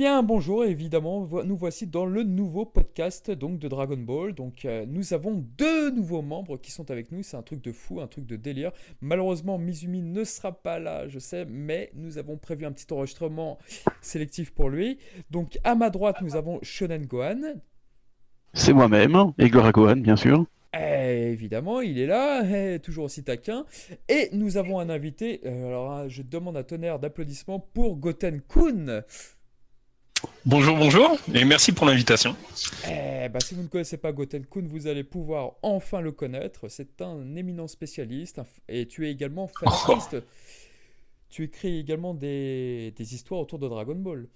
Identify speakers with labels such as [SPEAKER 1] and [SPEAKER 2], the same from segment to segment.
[SPEAKER 1] Bien, bonjour, évidemment, nous voici dans le nouveau podcast donc de Dragon Ball. Donc, euh, nous avons deux nouveaux membres qui sont avec nous. C'est un truc de fou, un truc de délire. Malheureusement, Mizumi ne sera pas là, je sais, mais nous avons prévu un petit enregistrement sélectif pour lui. Donc, à ma droite, nous avons Shonen Gohan.
[SPEAKER 2] C'est moi-même, et Gloria Gohan, bien sûr.
[SPEAKER 1] Eh, évidemment, il est là, eh, toujours aussi taquin. Et nous avons un invité. euh, alors, hein, je demande un tonnerre d'applaudissements pour Goten Kun.
[SPEAKER 3] Bonjour, bonjour, et merci pour l'invitation.
[SPEAKER 1] Eh bah, si vous ne connaissez pas Goten Kun, vous allez pouvoir enfin le connaître. C'est un éminent spécialiste et tu es également fanartiste. Tu écris également des, des histoires autour de Dragon Ball.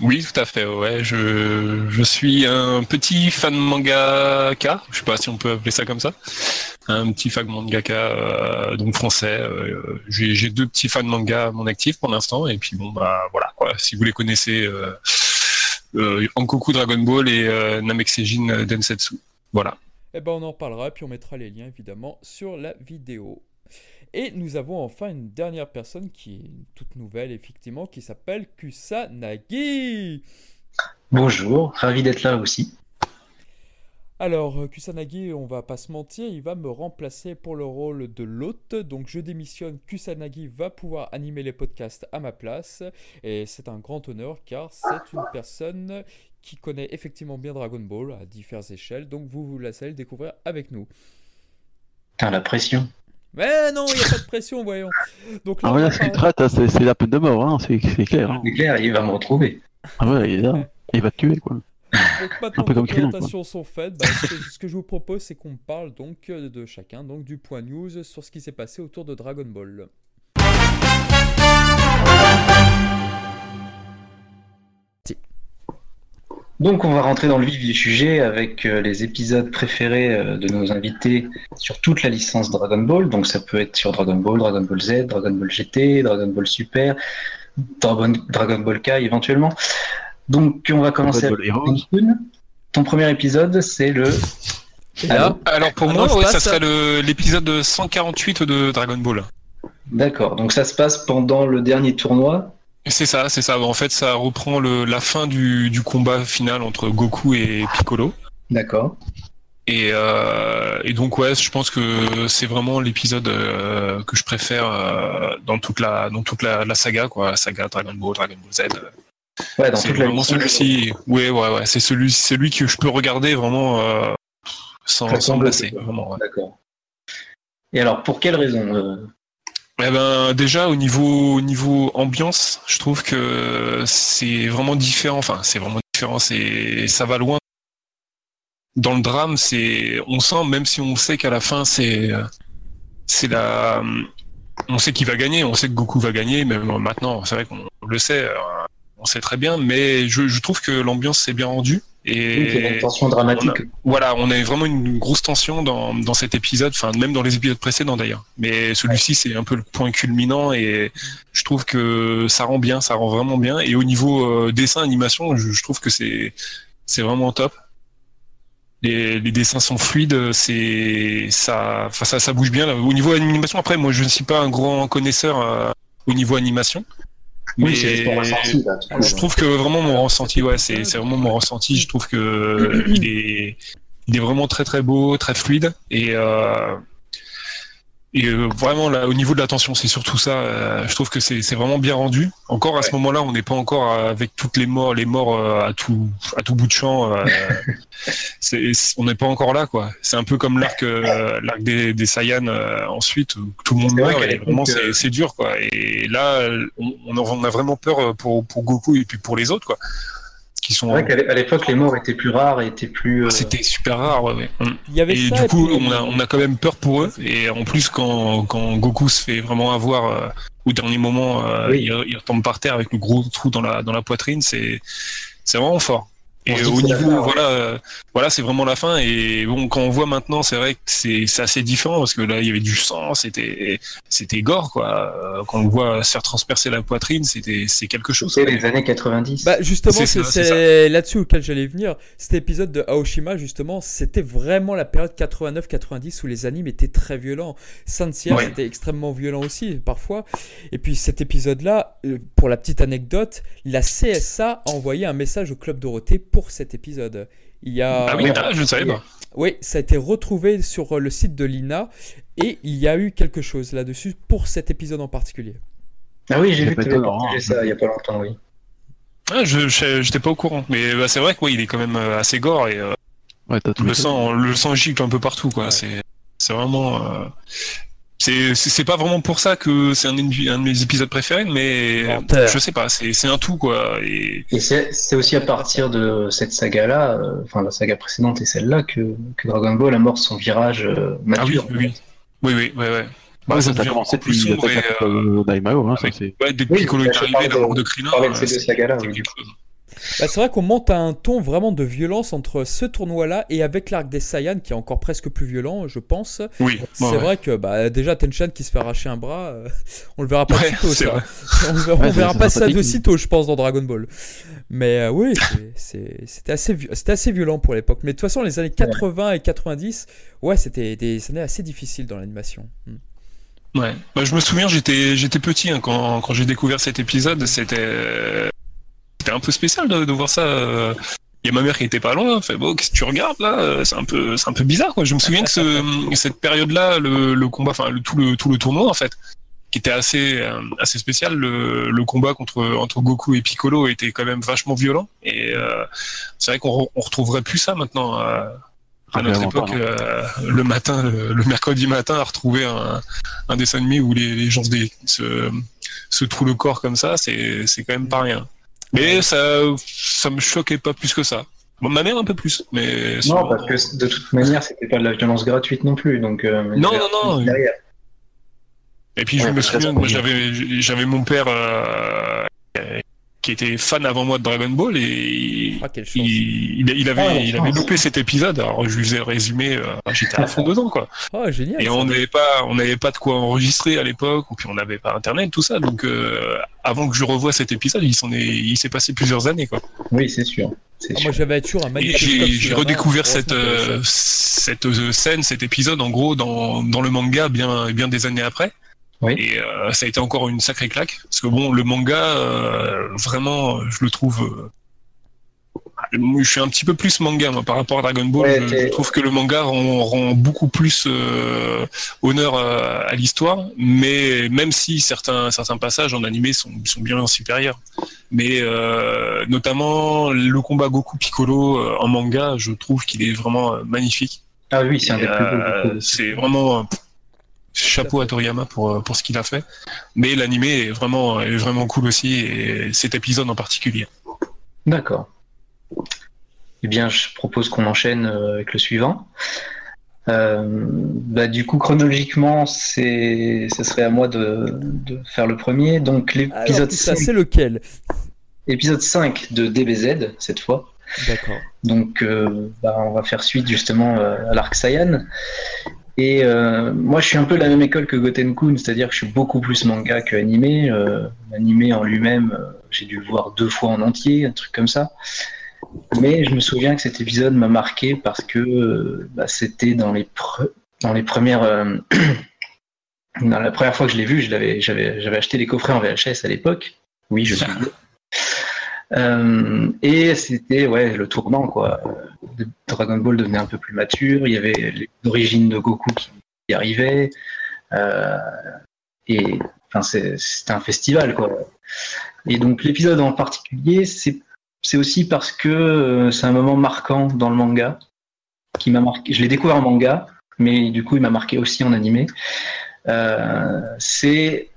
[SPEAKER 3] Oui, tout à fait, ouais, je, je suis un petit fan mangaka, je sais pas si on peut appeler ça comme ça, un petit fan mangaka, euh, donc français, euh, j'ai deux petits fans manga à mon actif pour l'instant, et puis bon, bah voilà, si vous les connaissez, euh, euh, Ankoku Dragon Ball et euh, Namekusei Densetsu, voilà.
[SPEAKER 1] Eh ben, on en reparlera, puis on mettra les liens évidemment sur la vidéo. Et nous avons enfin une dernière personne qui est toute nouvelle, effectivement, qui s'appelle Kusanagi.
[SPEAKER 4] Bonjour, ravi d'être là aussi.
[SPEAKER 1] Alors, euh, Kusanagi, on va pas se mentir, il va me remplacer pour le rôle de l'hôte. Donc, je démissionne. Kusanagi va pouvoir animer les podcasts à ma place. Et c'est un grand honneur car c'est une personne qui connaît effectivement bien Dragon Ball à diverses échelles. Donc, vous vous laissez le découvrir avec nous.
[SPEAKER 4] Putain, la pression.
[SPEAKER 1] Mais non, il n'y a pas de pression, voyons. Donc là,
[SPEAKER 2] Ah ouais, là, ce qu'il
[SPEAKER 1] parler-
[SPEAKER 2] traite, hein, c'est c'est la peine de mort, hein, c'est c'est clair. Hein.
[SPEAKER 4] C'est clair, il va me retrouver.
[SPEAKER 2] Ah ouais, il est là, il va te tuer, quoi.
[SPEAKER 1] Donc maintenant que les présentations sont faites, bah, ce, que, ce que je vous propose, c'est qu'on parle donc euh, de chacun, donc du point news sur ce qui s'est passé autour de Dragon Ball.
[SPEAKER 4] Donc on va rentrer dans le vif du sujet avec euh, les épisodes préférés euh, de nos invités sur toute la licence Dragon Ball. Donc ça peut être sur Dragon Ball, Dragon Ball Z, Dragon Ball GT, Dragon Ball Super, Dragon, Dragon Ball Kai éventuellement. Donc on va commencer
[SPEAKER 2] Dragon
[SPEAKER 4] avec. Ton premier épisode, c'est le...
[SPEAKER 1] Là,
[SPEAKER 3] Alors pour
[SPEAKER 1] Ah
[SPEAKER 3] moi,
[SPEAKER 1] non, je
[SPEAKER 3] ouais, ça serait le- l'épisode 148 de Dragon Ball.
[SPEAKER 4] D'accord, donc ça se passe pendant le dernier tournoi.
[SPEAKER 3] C'est ça, c'est ça. En fait, ça reprend le, la fin du, du combat final entre Goku et Piccolo.
[SPEAKER 4] D'accord.
[SPEAKER 3] Et, euh, et donc ouais, je pense que c'est vraiment l'épisode euh, que je préfère euh, dans toute la dans toute la, la saga quoi, la saga Dragon Ball, Dragon Ball Z.
[SPEAKER 4] Ouais, dans
[SPEAKER 3] C'est
[SPEAKER 4] toute la
[SPEAKER 3] vraiment celui-ci. Ouais ouais ouais, c'est celui celui que je peux regarder vraiment sans sans
[SPEAKER 4] semble-
[SPEAKER 3] me lasser, vraiment. ouais.
[SPEAKER 4] D'accord. Et alors, pour quelle raison
[SPEAKER 3] Eh ben déjà au niveau au niveau ambiance, je trouve que c'est vraiment différent. Enfin, c'est vraiment différent. C'est ça va loin. Dans le drame, c'est on sent même si on sait qu'à la fin c'est c'est la on sait qui va gagner, on sait que Goku va gagner, même maintenant, c'est vrai qu'on le sait, euh, on sait très bien, mais je, je trouve que l'ambiance s'est bien rendue
[SPEAKER 4] Il y a une
[SPEAKER 3] et
[SPEAKER 4] tension dramatique.
[SPEAKER 3] voilà, on a vraiment une grosse tension dans, dans cet épisode, enfin même dans les épisodes précédents d'ailleurs. Mais celui-ci c'est un peu le point culminant et je trouve que ça rend bien, ça rend vraiment bien. Et au niveau euh, dessin animation, je, je trouve que c'est c'est vraiment top. Les, les dessins sont fluides, c'est ça, enfin ça, ça bouge bien. Là. Au niveau animation, après moi je ne suis pas un grand connaisseur euh, au niveau animation.
[SPEAKER 4] Oui, c'est ton ressenti, là. du coup.
[SPEAKER 3] Je trouve que vraiment mon ressenti, ouais, c'est c'est vraiment mon ressenti. Je trouve que il est, il est vraiment très très beau, très fluide et euh, et euh, vraiment là, au niveau de l'attention, c'est surtout ça. euh, je trouve que c'est c'est vraiment bien rendu. Encore à ce moment-là, on n'est pas encore avec toutes les morts, les morts euh, à tout à tout bout de champ. euh, c'est- on n'est pas encore là, quoi. C'est un peu comme l'arc euh, l'arc des, des Saiyans euh, ensuite où tout le monde
[SPEAKER 4] vrai
[SPEAKER 3] meurt
[SPEAKER 4] qu'à
[SPEAKER 3] et vraiment
[SPEAKER 4] euh,
[SPEAKER 3] c'est c'est dur, quoi. Et là, on, on a vraiment peur pour pour Goku et puis pour les autres, quoi. Qui sont
[SPEAKER 4] C'est vrai qu'à l'époque, les morts étaient plus rares et étaient plus. euh,
[SPEAKER 3] c'était super rare, ouais, ouais.
[SPEAKER 1] Il y avait
[SPEAKER 3] Et
[SPEAKER 1] ça.
[SPEAKER 3] du coup,
[SPEAKER 1] puis-
[SPEAKER 3] on a, on a quand même peur pour eux. Et en plus, quand, quand Goku se fait vraiment avoir euh, au dernier moment, euh,
[SPEAKER 4] Oui.
[SPEAKER 3] il, il retombe par terre avec le gros trou dans la, dans la poitrine, c'est c'est vraiment fort. Et au niveau,
[SPEAKER 4] fin, ouais.
[SPEAKER 3] voilà, euh, voilà, c'est vraiment la fin. Et bon, quand on voit maintenant, c'est vrai que c'est c'est assez différent parce que là, il y avait du sang, c'était c'était gore, quoi. Euh, Quand on voit se faire transpercer la poitrine, c'était c'est quelque chose.
[SPEAKER 4] C'était les années 90.
[SPEAKER 1] Bah justement,
[SPEAKER 3] C'est
[SPEAKER 1] là-dessus auquel j'allais venir. Cet épisode de Aoshima, justement, c'était vraiment la période 89-90 où les animes étaient très violents. Saint Seiya,
[SPEAKER 3] Ouais.
[SPEAKER 1] c'était extrêmement violent aussi, parfois. Et puis cet épisode-là, euh, pour la petite anecdote, la CSA a envoyé un message au Club Dorothée pour cet épisode. Il y a...
[SPEAKER 3] Ah oui, ah, je ne savais pas.
[SPEAKER 1] Oui, ça a été retrouvé sur euh, le site de l'INA et il y a eu quelque chose là-dessus pour cet épisode en particulier.
[SPEAKER 4] Ah oui, j'ai vu que tu avais
[SPEAKER 2] hein.
[SPEAKER 4] ça il y a pas longtemps, oui.
[SPEAKER 3] Ah, je je- j'étais pas au courant, mais bah, c'est vrai que oui, il est quand même euh, assez gore et euh,
[SPEAKER 2] Ouais,
[SPEAKER 3] le sang, le sang gicle un peu partout, quoi.
[SPEAKER 1] Ouais.
[SPEAKER 3] C'est c'est vraiment. euh, c'est pas vraiment pour ça que c'est un, de- un de mes épisodes préférés, mais
[SPEAKER 1] Menteur.
[SPEAKER 3] je sais pas, c'est c'est un tout, quoi. Et
[SPEAKER 4] Et c'est c'est aussi à partir de cette saga-là, euh, enfin la saga précédente et celle-là, que, que Dragon Ball amorce son virage euh,
[SPEAKER 3] ah oui,
[SPEAKER 4] mature.
[SPEAKER 3] oui, oui, oui, ouais, ouais. Bah,
[SPEAKER 2] Ouais,
[SPEAKER 3] ça
[SPEAKER 2] ça a
[SPEAKER 3] devient
[SPEAKER 2] commencé depuis
[SPEAKER 3] sombre et, euh,
[SPEAKER 2] d'Aimao, hein, ça
[SPEAKER 3] ouais, dès que
[SPEAKER 4] Oui,
[SPEAKER 3] Piccolo
[SPEAKER 4] bah,
[SPEAKER 3] est arrivé
[SPEAKER 4] de-
[SPEAKER 3] Krillin,
[SPEAKER 4] deux
[SPEAKER 3] c'est-
[SPEAKER 4] oui.
[SPEAKER 3] quelque chose.
[SPEAKER 1] Bah, c'est vrai qu'on monte à un ton vraiment de violence entre ce tournoi-là et avec l'arc des Saiyans qui est encore presque plus violent, je pense.
[SPEAKER 3] Oui,
[SPEAKER 1] C'est
[SPEAKER 3] ouais, ouais.
[SPEAKER 1] vrai que bah, déjà Tenchan qui se fait arracher un bras, euh, on le verra pas
[SPEAKER 3] Ouais,
[SPEAKER 1] de sitôt ça. On, le verra-
[SPEAKER 2] Ouais,
[SPEAKER 1] on
[SPEAKER 2] c'est-
[SPEAKER 1] verra
[SPEAKER 2] c'est
[SPEAKER 1] pas ça de sitôt, je pense, dans Dragon Ball. Mais euh, oui, c'était assez, vi- c'était assez violent pour l'époque. Mais de toute façon, les années 80 et 90, ouais, c'était des années assez difficiles dans l'animation. Hmm.
[SPEAKER 3] Ouais. Bah, je me souviens, j'étais j'étais petit hein, quand, quand j'ai découvert cet épisode. C'était c'était un peu spécial de, de voir ça. euh. Il y a ma mère qui était pas loin. Elle Fait bon, qu'est-ce que tu regardes là Euh, C'est un peu c'est un peu bizarre quoi. Je me souviens que ce, cette période-là, le, le combat, enfin le, tout le tout le tournoi en fait, qui était assez euh, assez spécial. Le, le combat contre entre Goku et Piccolo était quand même vachement violent. Et euh, c'est vrai qu'on re- on retrouverait plus ça maintenant. euh, à notre époque, euh, le matin, le, le mercredi matin, à retrouver un, un dessin animé où les, les gens se, se, se trouent le corps comme ça, c'est quand même pas rien. Mais ça, ça me choquait pas plus que ça. Bon, ma mère un peu plus, mais
[SPEAKER 4] Non, parce que de toute manière, c'était pas de la violence gratuite non plus. Donc, euh,
[SPEAKER 3] Non, non, non.
[SPEAKER 4] Derrière.
[SPEAKER 3] Et puis je me souviens, moi
[SPEAKER 2] sympa.
[SPEAKER 3] j'avais j'avais mon père euh, qui était fan avant moi de Dragon Ball et
[SPEAKER 1] Ah,
[SPEAKER 3] il, il, il avait
[SPEAKER 4] Ah, la
[SPEAKER 3] il avait loupé cet épisode. Alors je lui faisais le résumé, euh, j'étais à fond dedans quoi.
[SPEAKER 1] Oh, génial.
[SPEAKER 3] Et
[SPEAKER 1] ça.
[SPEAKER 3] on n'avait pas, on n'avait pas de quoi enregistrer à l'époque, ou puis on n'avait pas internet, tout ça. Donc, euh, avant que je revoie cet épisode, il s'en est, il s'est passé plusieurs années, quoi.
[SPEAKER 4] Oui, c'est sûr.
[SPEAKER 1] Ah, moi, j'avais toujours un
[SPEAKER 3] j'ai, redécouvert cette,
[SPEAKER 1] avait
[SPEAKER 3] euh, cette euh, scène, cet épisode, en gros, dans, dans le manga, bien, bien des années après.
[SPEAKER 4] Oui.
[SPEAKER 3] Et euh, ça a été encore une sacrée claque, parce que bon, le manga, euh, vraiment, je le trouve. euh, je suis un petit peu plus manga moi, par rapport à Dragon Ball.
[SPEAKER 4] Ouais,
[SPEAKER 3] je, trouve que le manga rend, rend beaucoup plus honneur à, à l'histoire, mais même si certains certains passages en animé sont, sont bien supérieurs. Mais notamment le combat Goku Piccolo en manga, je trouve qu'il est vraiment magnifique.
[SPEAKER 4] Ah oui, c'est un des plus beaux.
[SPEAKER 3] c'est vraiment chapeau à Toriyama pour euh, pour ce qu'il a fait. Mais l'animé est vraiment est vraiment cool aussi et cet épisode en particulier.
[SPEAKER 4] D'accord. Eh bien, je propose qu'on enchaîne euh, avec le suivant. Euh, bah, du coup, chronologiquement, c'est, ce serait à moi de, de faire le premier. Donc, l'épisode
[SPEAKER 1] tout ça,
[SPEAKER 4] 5,
[SPEAKER 1] c'est lequel?
[SPEAKER 4] Épisode 5 de DBZ, cette fois.
[SPEAKER 1] D'accord.
[SPEAKER 4] Donc, euh, bah, on va faire suite justement euh, à l'arc Saiyan. Et euh, moi, je suis un peu de la même école que Gotenkun, c'est-à-dire que je suis beaucoup plus manga que animé. Euh, L'animé en lui-même, euh, j'ai dû le voir deux fois en entier, un truc comme ça. Mais je me souviens que cet épisode m'a marqué parce que euh, bah, c'était dans les pre- dans les premières euh, dans la première fois que je l'ai vu, je l'avais j'avais j'avais acheté les coffrets en VHS à l'époque. Oui, je suis. Euh, et c'était ouais le tournant quoi. Dragon Ball devenait un peu plus mature. Il y avait les origines de Goku qui y arrivaient. Euh, et enfin c'était un festival quoi. Et donc l'épisode en particulier, c'est aussi parce que euh, c'est un moment marquant dans le manga qui m'a marqué. Je l'ai découvert en manga, mais du coup il m'a marqué aussi en animé. Euh, c'est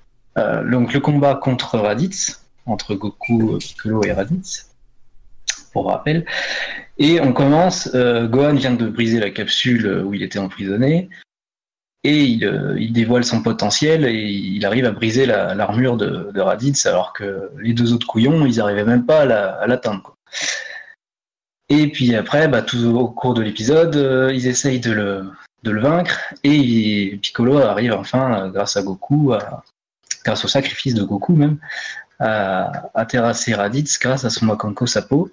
[SPEAKER 4] donc le combat contre Raditz, entre Goku, Piccolo et Raditz, pour rappel. Et on commence, euh, Gohan vient de briser la capsule où il était emprisonné, et il, euh, il dévoile son potentiel, et il arrive à briser la- l'armure de, Raditz, alors que les deux autres couillons, ils n'arrivaient même pas à la- à l'atteindre. Et puis après, bah, tout au cours de l'épisode, euh, ils essayent de le, de le vaincre et Piccolo arrive enfin, euh, grâce à Goku, grâce au sacrifice de Goku même, à, à terrasser Raditz grâce à son Makanko Sapo.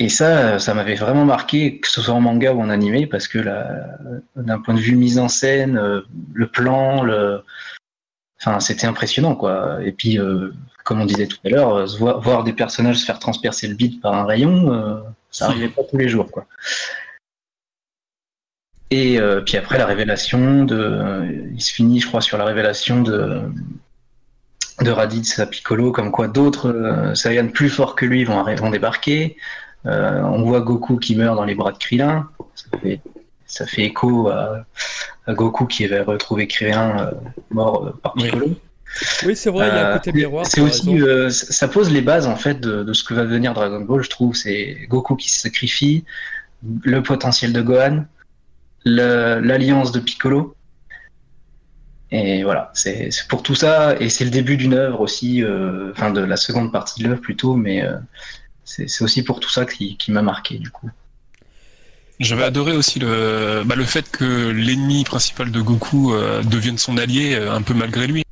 [SPEAKER 4] Et ça, ça m'avait vraiment marqué, que ce soit en manga ou en animé, parce que d'un point de vue mise en scène, euh, le plan, le, enfin, c'était impressionnant, quoi. Et puis, euh, comme on disait tout à l'heure, voir, des personnages se faire transpercer le bide par un rayon, euh, ça arrivait pas tous les jours, quoi. Et puis après, la révélation de, il se finit, je crois, sur la révélation de de Raditz à Piccolo, comme quoi d'autres Saiyans plus forts que lui vont, vont débarquer. Euh, on voit Goku qui meurt dans les bras de Krillin. Ça fait, écho à, Goku qui avait retrouvé Krillin euh, mort euh, par Piccolo.
[SPEAKER 1] Oui, c'est vrai, il y a un côté miroir.
[SPEAKER 4] C'est aussi, ça pose les bases en fait de, ce que va devenir Dragon Ball, je trouve. C'est Goku qui se sacrifie, le potentiel de Gohan, l'alliance de Piccolo. Et voilà, c'est pour tout ça, et c'est le début d'une œuvre aussi, enfin de la seconde partie de l'œuvre plutôt, mais c'est aussi pour tout ça qui, m'a marqué du coup.
[SPEAKER 3] J'avais adoré aussi le, bah, le fait que l'ennemi principal de Goku euh, devienne son allié euh, un peu malgré lui.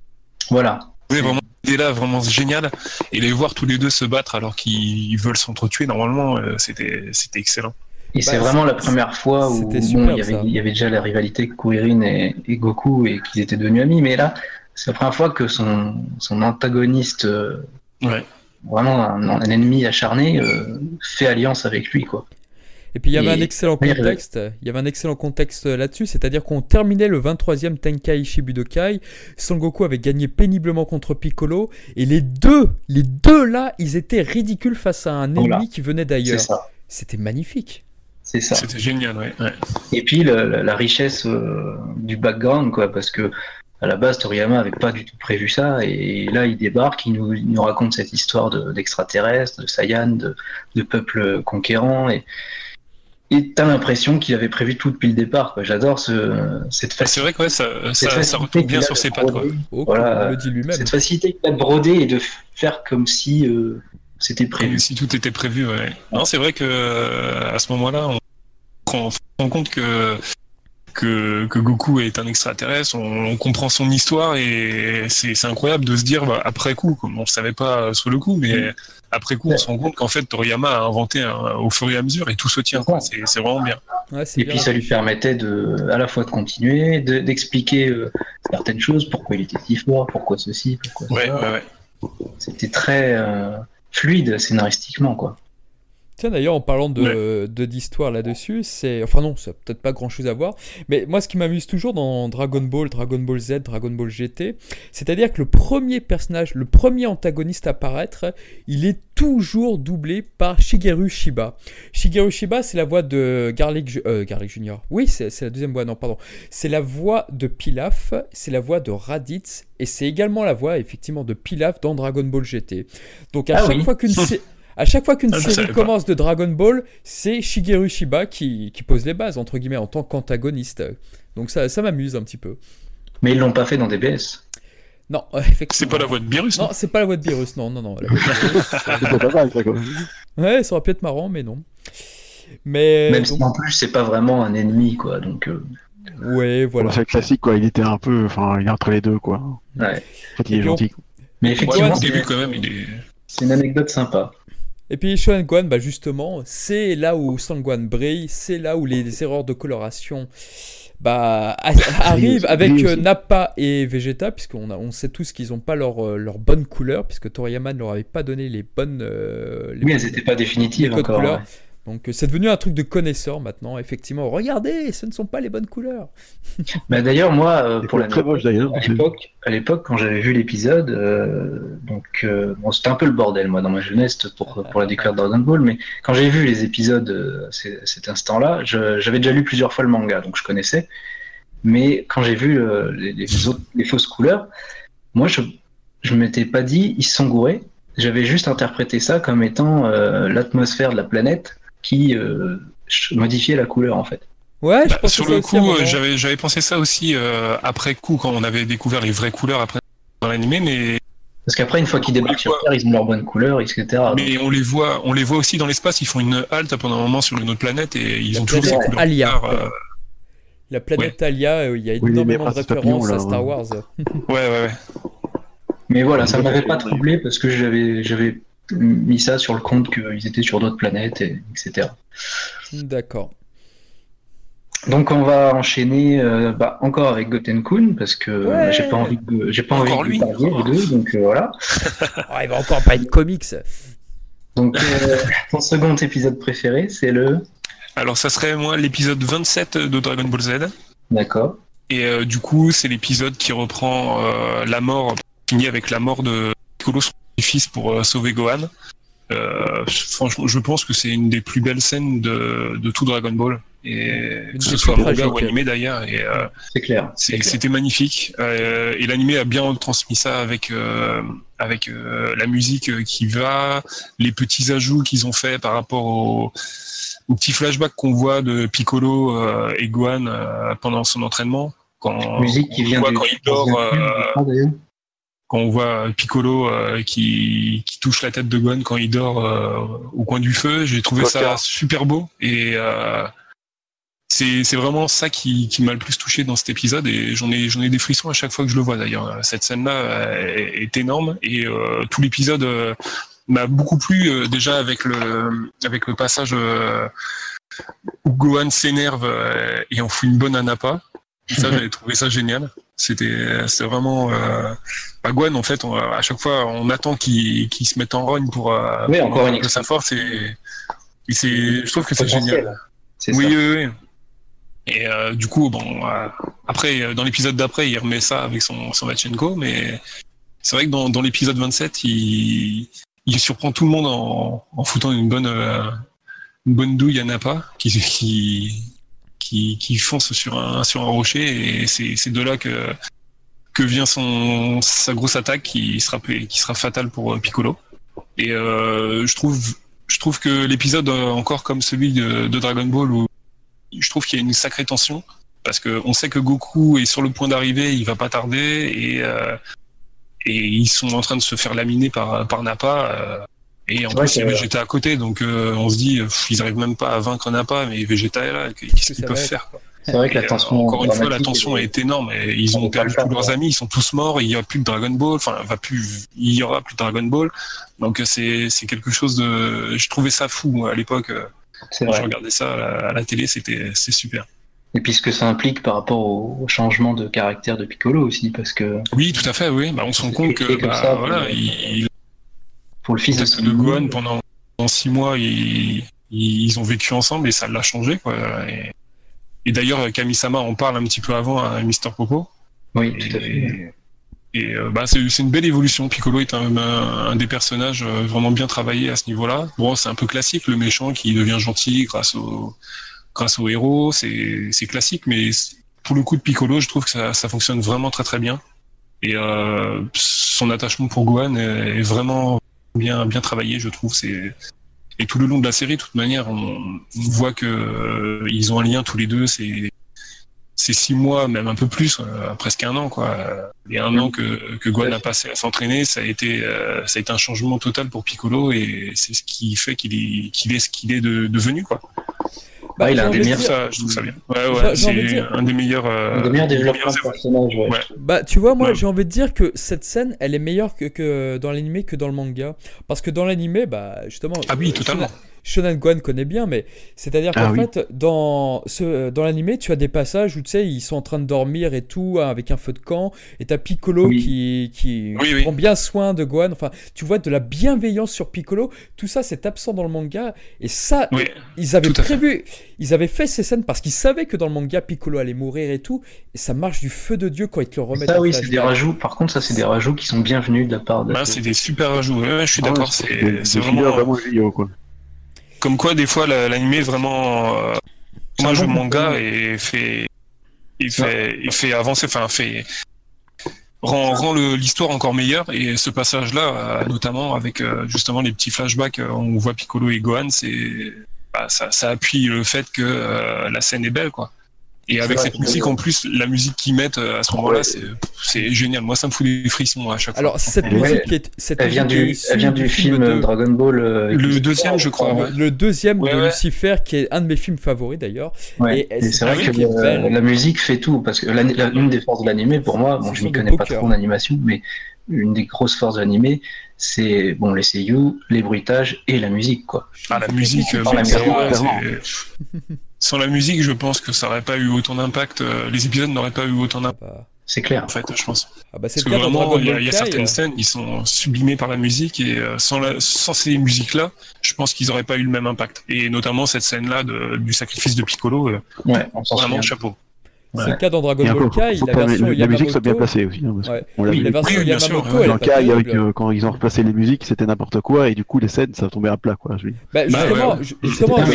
[SPEAKER 4] Voilà.
[SPEAKER 3] Oui, vraiment, là vraiment génial. Et les voir tous les deux se battre alors qu'ils veulent s'entretuer, normalement, euh, c'était excellent.
[SPEAKER 4] Et c'est bah, vraiment la première fois où il, y avait, déjà la rivalité Kuririn et, et Goku et qu'ils étaient devenus amis. Mais là, c'est la première fois que son, son antagoniste
[SPEAKER 3] ouais
[SPEAKER 4] vraiment un, ennemi acharné euh, fait alliance avec lui quoi.
[SPEAKER 1] Et puis il y avait un excellent contexte, il y avait un excellent contexte là-dessus, c'est-à-dire qu'on terminait le 23e Tenkai Shibudokai, Son Goku avait gagné péniblement contre Piccolo, et les deux, les deux là, ils étaient ridicules face à un ennemi qui venait d'ailleurs. C'était magnifique.
[SPEAKER 4] C'est ça.
[SPEAKER 3] C'était génial, ouais.
[SPEAKER 4] Et puis la, richesse euh, du background, quoi, parce que à la base, Toriyama avait pas du tout prévu ça, et là, il débarque, il nous, nous raconte cette histoire d'extraterrestres, de, Saiyan, de, de peuples conquérants, et et t'as l'impression qu'il avait prévu tout depuis le départ. J'adore ce, cette
[SPEAKER 3] facilité. C'est vrai que ça, ça, ça retombe bien sur ses pattes.
[SPEAKER 1] Oh, voilà, le dit lui-même.
[SPEAKER 4] Cette facilité qu'il a de broder et de faire comme si euh, c'était prévu. Comme
[SPEAKER 3] si tout était prévu, ouais. Non, c'est vrai que euh, à ce moment-là, on, se rend compte que que, Goku est un extraterrestre, on, comprend son histoire et c'est incroyable de se dire bah, après coup, comme on ne savait pas sur le coup, mais après coup on se rend compte qu'en fait Toriyama a inventé au fur et à mesure et tout se tient. C'est vraiment bien.
[SPEAKER 4] et puis ça lui permettait de, à la fois de continuer, d'expliquer euh, certaines choses, pourquoi il était si fort, pourquoi ceci, pourquoi
[SPEAKER 3] ça.
[SPEAKER 4] C'était très euh, fluide scénaristiquement quoi.
[SPEAKER 1] Tiens, d'ailleurs, en parlant de d'histoire là-dessus, c'est. Enfin, non, ça peut-être pas grand-chose à voir. Mais moi, ce qui m'amuse toujours dans Dragon Ball, Dragon Ball Z, Dragon Ball GT, c'est-à-dire que le premier personnage, le premier antagoniste à apparaître, il est toujours doublé par Shigeru Shiba. Shigeru Shiba, c'est la voix de Garlic, euh, Garlic Junior. Oui, c'est la deuxième voix, non, pardon. C'est la voix de Pilaf, c'est la voix de Raditz, et c'est également la voix, effectivement, de Pilaf dans Dragon Ball GT. Donc, à ah chaque fois qu'une. À chaque fois qu'une ah, série commence de Dragon Ball, c'est Shigeru Shiba qui, pose les bases, entre guillemets, en tant qu'antagoniste. Donc ça, ça m'amuse un petit peu.
[SPEAKER 4] Mais ils l'ont pas fait dans DBS.
[SPEAKER 1] Non, effectivement.
[SPEAKER 3] C'est pas la voix de Virus,
[SPEAKER 1] Non, c'est pas la voix de Virus, non, non, non. c'est pas mal, ça, quoi. Ouais, ça aurait pu être marrant, mais non. Mais,
[SPEAKER 4] Même si en plus, c'est pas vraiment un ennemi, quoi, donc... Euh,
[SPEAKER 1] ouais, voilà.
[SPEAKER 2] C'est classique, quoi, il était un peu... Enfin, il est entre les deux, quoi.
[SPEAKER 4] Ouais.
[SPEAKER 2] En fait, il est gentil.
[SPEAKER 4] Mais effectivement,
[SPEAKER 3] quand même, il est...
[SPEAKER 4] C'est une anecdote sympa.
[SPEAKER 1] Et puis Shonen bah justement, c'est là où Sangwan brille, c'est là où les erreurs de coloration bah, arrivent avec euh, Nappa et Vegeta, puisqu'on on sait tous qu'ils n'ont pas leur, euh, leur bonne couleur, puisque Toriyama ne leur avait pas donné les bonnes. Euh,
[SPEAKER 4] oui, elles n'étaient pas définitives encore.
[SPEAKER 1] Donc euh, c'est devenu un truc de connaisseur maintenant, effectivement. Regardez, ce ne sont pas les bonnes couleurs.
[SPEAKER 4] bah, d'ailleurs, moi, euh, pour la très d'ailleurs. À l'époque, quand j'avais vu l'épisode, euh, donc bon, c'était un peu le bordel moi dans ma jeunesse pour, pour la découverte de Dragon Ball, mais quand j'ai vu les épisodes cet instant-là, j'avais déjà lu plusieurs fois le manga, donc je connaissais. Mais quand j'ai vu les, les, autres, les fausses couleurs, moi je je m'étais pas dit ils sont gourés. J'avais juste interprété ça comme étant l'atmosphère de la planète qui euh, modifiait la couleur en fait.
[SPEAKER 1] Ouais, je
[SPEAKER 3] bah, sur le coup, euh, j'avais j'avais pensé ça aussi euh, après coup quand on avait découvert les vraies couleurs après dans l'animé, mais
[SPEAKER 4] Parce qu'après, une fois qu'ils débarquent sur
[SPEAKER 3] Ouais.
[SPEAKER 4] Terre, ils ont leur bonne couleur, etc.
[SPEAKER 3] Mais on les voit, on les voit aussi dans l'espace. Ils font une halte pendant un moment sur une autre planète et ils ont toujours ces couleurs.
[SPEAKER 1] Alia.
[SPEAKER 3] euh,
[SPEAKER 1] La planète Alia, euh, il y a énormément de références à Star
[SPEAKER 2] ouais.
[SPEAKER 1] Wars.
[SPEAKER 3] Ouais, ouais, ouais.
[SPEAKER 4] Mais voilà, ça
[SPEAKER 2] Ouais,
[SPEAKER 4] m'avait
[SPEAKER 2] ouais,
[SPEAKER 4] pas
[SPEAKER 2] ouais.
[SPEAKER 4] troublé parce que j'avais j'avais mis ça sur le compte qu'ils étaient sur d'autres planètes, et, etc.
[SPEAKER 1] D'accord.
[SPEAKER 4] Donc on va enchaîner euh, bah, encore avec Goten Kun parce que euh, j'ai pas envie de j'ai pas envie
[SPEAKER 3] Encore
[SPEAKER 4] de
[SPEAKER 3] lui.
[SPEAKER 4] parler les deux, donc euh, voilà.
[SPEAKER 1] Oh, il va encore pas être comics.
[SPEAKER 4] Donc euh, ton second épisode préféré, c'est le?
[SPEAKER 3] Alors ça serait moi l'épisode 27 de Dragon Ball Z.
[SPEAKER 4] d'accord.
[SPEAKER 3] Et euh, du coup, c'est l'épisode qui reprend euh, la mort, fini avec la mort de Piccolo, pour euh, sauver Gohan. Euh, franchement, je pense que c'est une des plus belles scènes de, de tout Dragon Ball. Et que ce soit manga ou animé d'ailleurs. Et euh,
[SPEAKER 4] C'est clair.
[SPEAKER 3] c'était magnifique. Euh, et l'animé a bien transmis ça avec euh, avec euh, la musique qui va, les petits ajouts qu'ils ont fait par rapport au, au petit flashback qu'on voit de Piccolo euh, et Gohan euh, pendant son entraînement. Quand,
[SPEAKER 4] Musique qui
[SPEAKER 3] on
[SPEAKER 4] vient
[SPEAKER 3] voit
[SPEAKER 4] du
[SPEAKER 3] quand il dort, quand on voit Piccolo euh, qui, qui touche la tête de Gohan quand il dort euh, au coin du feu, j'ai trouvé ça super beau et euh, c'est vraiment ça qui, qui m'a le plus touché dans cet épisode et j'en ai j'en ai des frissons à chaque fois que je le vois d'ailleurs. Cette scène là est, est énorme et euh, tout l'épisode euh, m'a beaucoup plu euh, déjà avec le avec le passage euh, où Gohan s'énerve euh, et en fout une bonne à Nappa. Ça j'avais trouvé ça génial. C'était c'était vraiment euh, bah, en fait, on- à chaque fois, on attend qu'il qu'il se mette en rogne pour, euh,
[SPEAKER 4] Oui,
[SPEAKER 3] pour
[SPEAKER 4] encore une
[SPEAKER 3] sa force. Et, et c'est, je trouve que c'est génial. Oui, oui, oui. Et euh, du coup, bon, euh, après, euh, dans l'épisode d'après, il remet ça avec son, son Vachenko, mais c'est vrai que dans, dans l'épisode 27, il, il surprend tout le monde en, en foutant une bonne, euh, une bonne douille à Nappa, qui, qui, qui, qui fonce sur un, sur un rocher, et c'est, de là que, que vient son, sa grosse attaque qui sera, qui sera fatale pour euh, Piccolo. Et euh, je trouve, je trouve que l'épisode, euh, encore comme celui de, Dragon Ball, où je trouve qu'il y a une sacrée tension parce que on sait que Goku est sur le point d'arriver, il va pas tarder et et ils sont en train de se faire laminer par par Nappa et en plus il y a Vegeta à côté donc euh, on se dit pff, ils arrivent même pas à vaincre Nappa mais Vegeta est là qu'est-ce qu'ils peuvent faire quoi.
[SPEAKER 4] C'est vrai que la
[SPEAKER 3] euh,
[SPEAKER 4] tension.
[SPEAKER 3] encore une fois la tension
[SPEAKER 4] est-
[SPEAKER 3] est énorme et ils
[SPEAKER 4] On
[SPEAKER 3] ont perdu tous leurs amis ils sont tous morts il y a plus de Dragon Ball enfin va plus il y aura plus de Dragon Ball donc euh, c'est c'est quelque chose de je trouvais ça fou moi, à l'époque euh, quand je
[SPEAKER 4] vrai.
[SPEAKER 3] regardais ça à la, à la télé c'était c'est super
[SPEAKER 4] Et puis ce que ça implique par rapport au, changement de caractère de Piccolo aussi, parce que
[SPEAKER 3] Oui, tout à fait, oui. Bah, on se rend compte que bah,
[SPEAKER 4] ça,
[SPEAKER 3] voilà, il
[SPEAKER 4] pour le fils de
[SPEAKER 3] Gohan pendant, pendant six mois, ils, ils ont vécu ensemble et ça l'a changé. Quoi. Et, et d'ailleurs, Kamisama en parle un petit peu avant à Mister Popo.
[SPEAKER 4] Oui, tout à fait.
[SPEAKER 3] Et, et, euh, bah, c'est c'est une belle évolution. Piccolo est un, un, un des personnages euh, vraiment bien travaillé à ce niveau-là. Bon, c'est un peu classique, le méchant qui devient gentil grâce au, grâce au héros. C'est c'est classique, mais pour le coup de Piccolo, je trouve que ça, ça fonctionne vraiment très très bien. Et euh, son attachement pour Gohan est, est vraiment bien bien travaillé, je trouve. C'est et tout le long de la série, de toute manière, on, voit que euh, ils ont un lien tous les deux. C'est c'est six mois, même un peu plus, euh, presque un an, quoi. Et un an que, que Gohan a passé à s'entraîner, ça a été euh, ça a été un changement total pour Piccolo et c'est ce qui fait qu'il est qu'il est ce qu'il est de- devenu, quoi.
[SPEAKER 4] Ah, il a un des meilleurs
[SPEAKER 3] ça, je trouve ça bien. Ouais,
[SPEAKER 1] J'ai-
[SPEAKER 3] ouais,
[SPEAKER 1] j'ai envie de
[SPEAKER 3] c'est un des meilleurs. euh,
[SPEAKER 4] Un des meilleurs développements de
[SPEAKER 3] meilleurs
[SPEAKER 4] personnages, ouais.
[SPEAKER 3] Ouais.
[SPEAKER 1] Bah, tu vois, moi,
[SPEAKER 3] Ouais.
[SPEAKER 1] j'ai envie de dire que cette scène, elle est meilleure que, que dans l'animé que dans le manga. Parce que dans l'animé, bah, justement.
[SPEAKER 3] Ah oui,
[SPEAKER 1] euh,
[SPEAKER 3] totalement.
[SPEAKER 1] Shonen- Shonen Gohan connaît bien, mais c'est-à-dire
[SPEAKER 2] Ah
[SPEAKER 1] qu'en
[SPEAKER 2] oui.
[SPEAKER 1] fait, dans, ce, dans l'animé, tu as des passages où tu sais, ils sont en train de dormir et tout, hein, avec un feu de camp, et t'as Piccolo
[SPEAKER 4] Oui.
[SPEAKER 1] qui, qui
[SPEAKER 3] Oui, oui.
[SPEAKER 1] prend bien soin de Gohan. Enfin, tu vois de la bienveillance sur Piccolo. Tout ça, c'est absent dans le manga. Et ça,
[SPEAKER 3] Oui,
[SPEAKER 1] ils avaient
[SPEAKER 3] fait.
[SPEAKER 1] prévu, ils avaient fait ces scènes parce qu'ils savaient que dans le manga, Piccolo allait mourir et tout. Et ça marche du feu de Dieu quand ils te le remettent
[SPEAKER 4] Ça, oui, c'est des rajouts. Par contre, ça, c'est des rajouts qui sont bienvenus de la part de.
[SPEAKER 3] bah, c'est des super ajouts. Ouais, ouais, je suis
[SPEAKER 2] Ah,
[SPEAKER 3] d'accord. C'est vraiment.
[SPEAKER 2] vraiment quoi.
[SPEAKER 3] Comme quoi, des fois, la- l'animé vraiment. Euh, moi, je manga et fait. Il fait, il fait avancer, enfin, fait. Rend, rend l'histoire encore meilleure et ce passage-là, euh, notamment avec euh, justement les petits flashbacks, on voit Piccolo et Gohan, c'est bah, ça, ça appuie le fait que euh, la scène est belle, quoi. Et avec cette
[SPEAKER 4] que-
[SPEAKER 3] musique en plus, la musique qu'ils mettent euh, à ce moment-là, c'est génial. Moi, ça me fout des frissons à chaque fois.
[SPEAKER 1] Alors, cette
[SPEAKER 4] Ouais.
[SPEAKER 1] musique est. Cette
[SPEAKER 4] Elle vient
[SPEAKER 1] musique
[SPEAKER 4] du, elle vient du film
[SPEAKER 1] de-
[SPEAKER 4] Dragon Ball. euh,
[SPEAKER 3] Le
[SPEAKER 4] Lucifer,
[SPEAKER 3] deuxième, je crois, ouais.
[SPEAKER 1] Le deuxième
[SPEAKER 3] Ouais,
[SPEAKER 1] de
[SPEAKER 3] ouais.
[SPEAKER 1] Lucifer, qui est un de mes films favoris d'ailleurs.
[SPEAKER 4] Ouais.
[SPEAKER 1] Et
[SPEAKER 4] Et,
[SPEAKER 1] c'est
[SPEAKER 4] vrai que euh, la musique fait tout, parce que l'une des forces de l'animé, pour moi, bon, je
[SPEAKER 1] des
[SPEAKER 4] connais pas trop en animation, mais une des grosses forces de l'animé, c'est bon les seiyuu, les bruitages et la musique, quoi.
[SPEAKER 3] Ah, la musique, euh,
[SPEAKER 4] Par la musique,
[SPEAKER 3] sans la musique, je pense que ça aurait pas eu autant d'impact. euh, Les épisodes n'auraient pas eu autant
[SPEAKER 1] Ah
[SPEAKER 3] d'impact,
[SPEAKER 1] bah,
[SPEAKER 4] C'est clair.
[SPEAKER 3] en fait, je pense.
[SPEAKER 1] ah bah, c'est
[SPEAKER 3] Parce que vraiment, il y a,
[SPEAKER 1] Ball
[SPEAKER 3] il y a
[SPEAKER 1] Kai.
[SPEAKER 3] certaines scènes qui sont sublimées par la musique et euh, sans, la- sans ces musiques-là, je pense qu'ils n'auraient pas eu le même impact. Et notamment cette scène-là de- du sacrifice de Piccolo, euh,
[SPEAKER 4] Ouais, on s'en
[SPEAKER 3] vraiment chapeau.
[SPEAKER 1] C'est le cas dans Dragon Ball Kai,
[SPEAKER 2] faut
[SPEAKER 1] la version
[SPEAKER 2] la, la musique soit bien placée aussi. hein, parce
[SPEAKER 1] Ouais.
[SPEAKER 2] qu'on l'a
[SPEAKER 1] Oui,
[SPEAKER 2] vu.
[SPEAKER 1] la version
[SPEAKER 3] Oui, bien sûr,
[SPEAKER 1] Yamamoto,
[SPEAKER 3] ouais.
[SPEAKER 1] elle
[SPEAKER 2] Dans avec, euh, quand ils ont replacé les musiques, c'était n'importe quoi, et du coup, les scènes, ça tombait à plat, quoi.
[SPEAKER 1] Justement,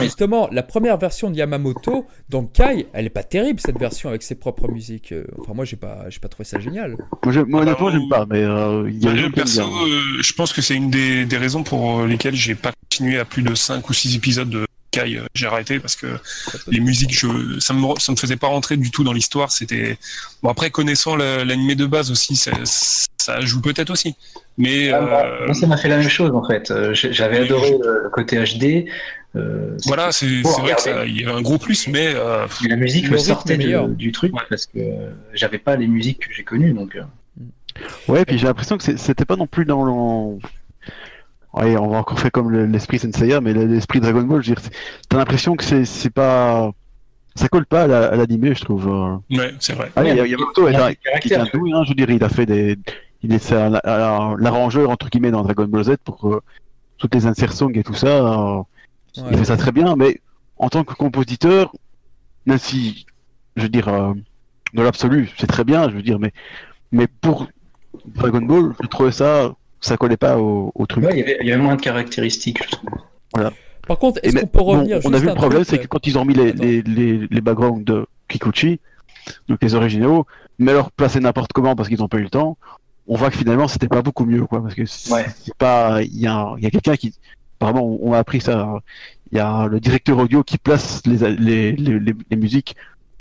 [SPEAKER 1] justement, la première version de Yamamoto dans Kai, elle est pas terrible cette version avec ses propres musiques. Euh, Enfin, moi, j'ai pas, j'ai pas trouvé ça génial.
[SPEAKER 2] Moi, je- moi, honnêtement,
[SPEAKER 3] bah,
[SPEAKER 2] j'aime pas, mais euh, il y a
[SPEAKER 3] perso, euh, je pense que c'est une des, des raisons pour lesquelles j'ai pas continué à plus de 5 ou 6 épisodes de Kai. euh, J'ai arrêté parce que les musiques, je, ça me ça me faisait pas rentrer du tout dans l'histoire. C'était bon après connaissant la- l'animé de base aussi, ça, ça joue peut-être aussi. Mais
[SPEAKER 4] Ah, bah,
[SPEAKER 3] euh,
[SPEAKER 4] moi, ça m'a fait la même chose en fait. Euh, J'avais adoré le, le côté HD. euh,
[SPEAKER 3] voilà, c'est vrai que ça-
[SPEAKER 4] regarder.
[SPEAKER 3] il y a un gros plus, mais euh,
[SPEAKER 4] la musique me sortait de- du truc
[SPEAKER 3] Ouais.
[SPEAKER 4] parce que j'avais pas les musiques que j'ai connues donc.
[SPEAKER 2] Ouais, puis j'ai l'impression que c'était pas non plus dans le. Ouais, on va encore faire comme le- l'esprit Senseiya, mais l'esprit Dragon Ball, je veux dire, t'as l'impression que c'est c'est pas. Ça colle pas à la- à l'animé, je trouve. euh.
[SPEAKER 3] ouais, c'est vrai.
[SPEAKER 2] Ah, il y a-
[SPEAKER 4] Ouais,
[SPEAKER 2] il y a Yamamoto,
[SPEAKER 4] il a
[SPEAKER 2] est un- doué, hein, je veux dire, il a fait des. Il est l'arrangeur, entre guillemets, dans Dragon Ball Z pour euh, toutes les insert songs et tout ça. euh,
[SPEAKER 1] Ouais.
[SPEAKER 2] Il fait ça très bien, mais en tant que compositeur, même si, je veux dire, euh, dans l'absolu, c'est très bien, je veux dire, mais, mais pour Dragon Ball, je trouvais ça, ça collait pas au, au truc.
[SPEAKER 4] Ouais, il y avait, il y avait moins de caractéristiques.
[SPEAKER 1] Par contre, est-ce qu'on peut
[SPEAKER 2] bon,
[SPEAKER 1] revenir
[SPEAKER 2] on
[SPEAKER 1] juste
[SPEAKER 2] a vu le problème, c'est que quand ils ont mis les, les, les, les backgrounds de Kikuchi, donc les originaux, mais leur placer n'importe comment parce qu'ils n'ont pas eu le temps, on voit que finalement c'était pas beaucoup mieux, quoi, parce que c'est
[SPEAKER 4] Ouais.
[SPEAKER 2] pas, il y a, il y a quelqu'un qui, apparemment, on on a appris ça, il y a le directeur audio qui place les, les, les, les- les musiques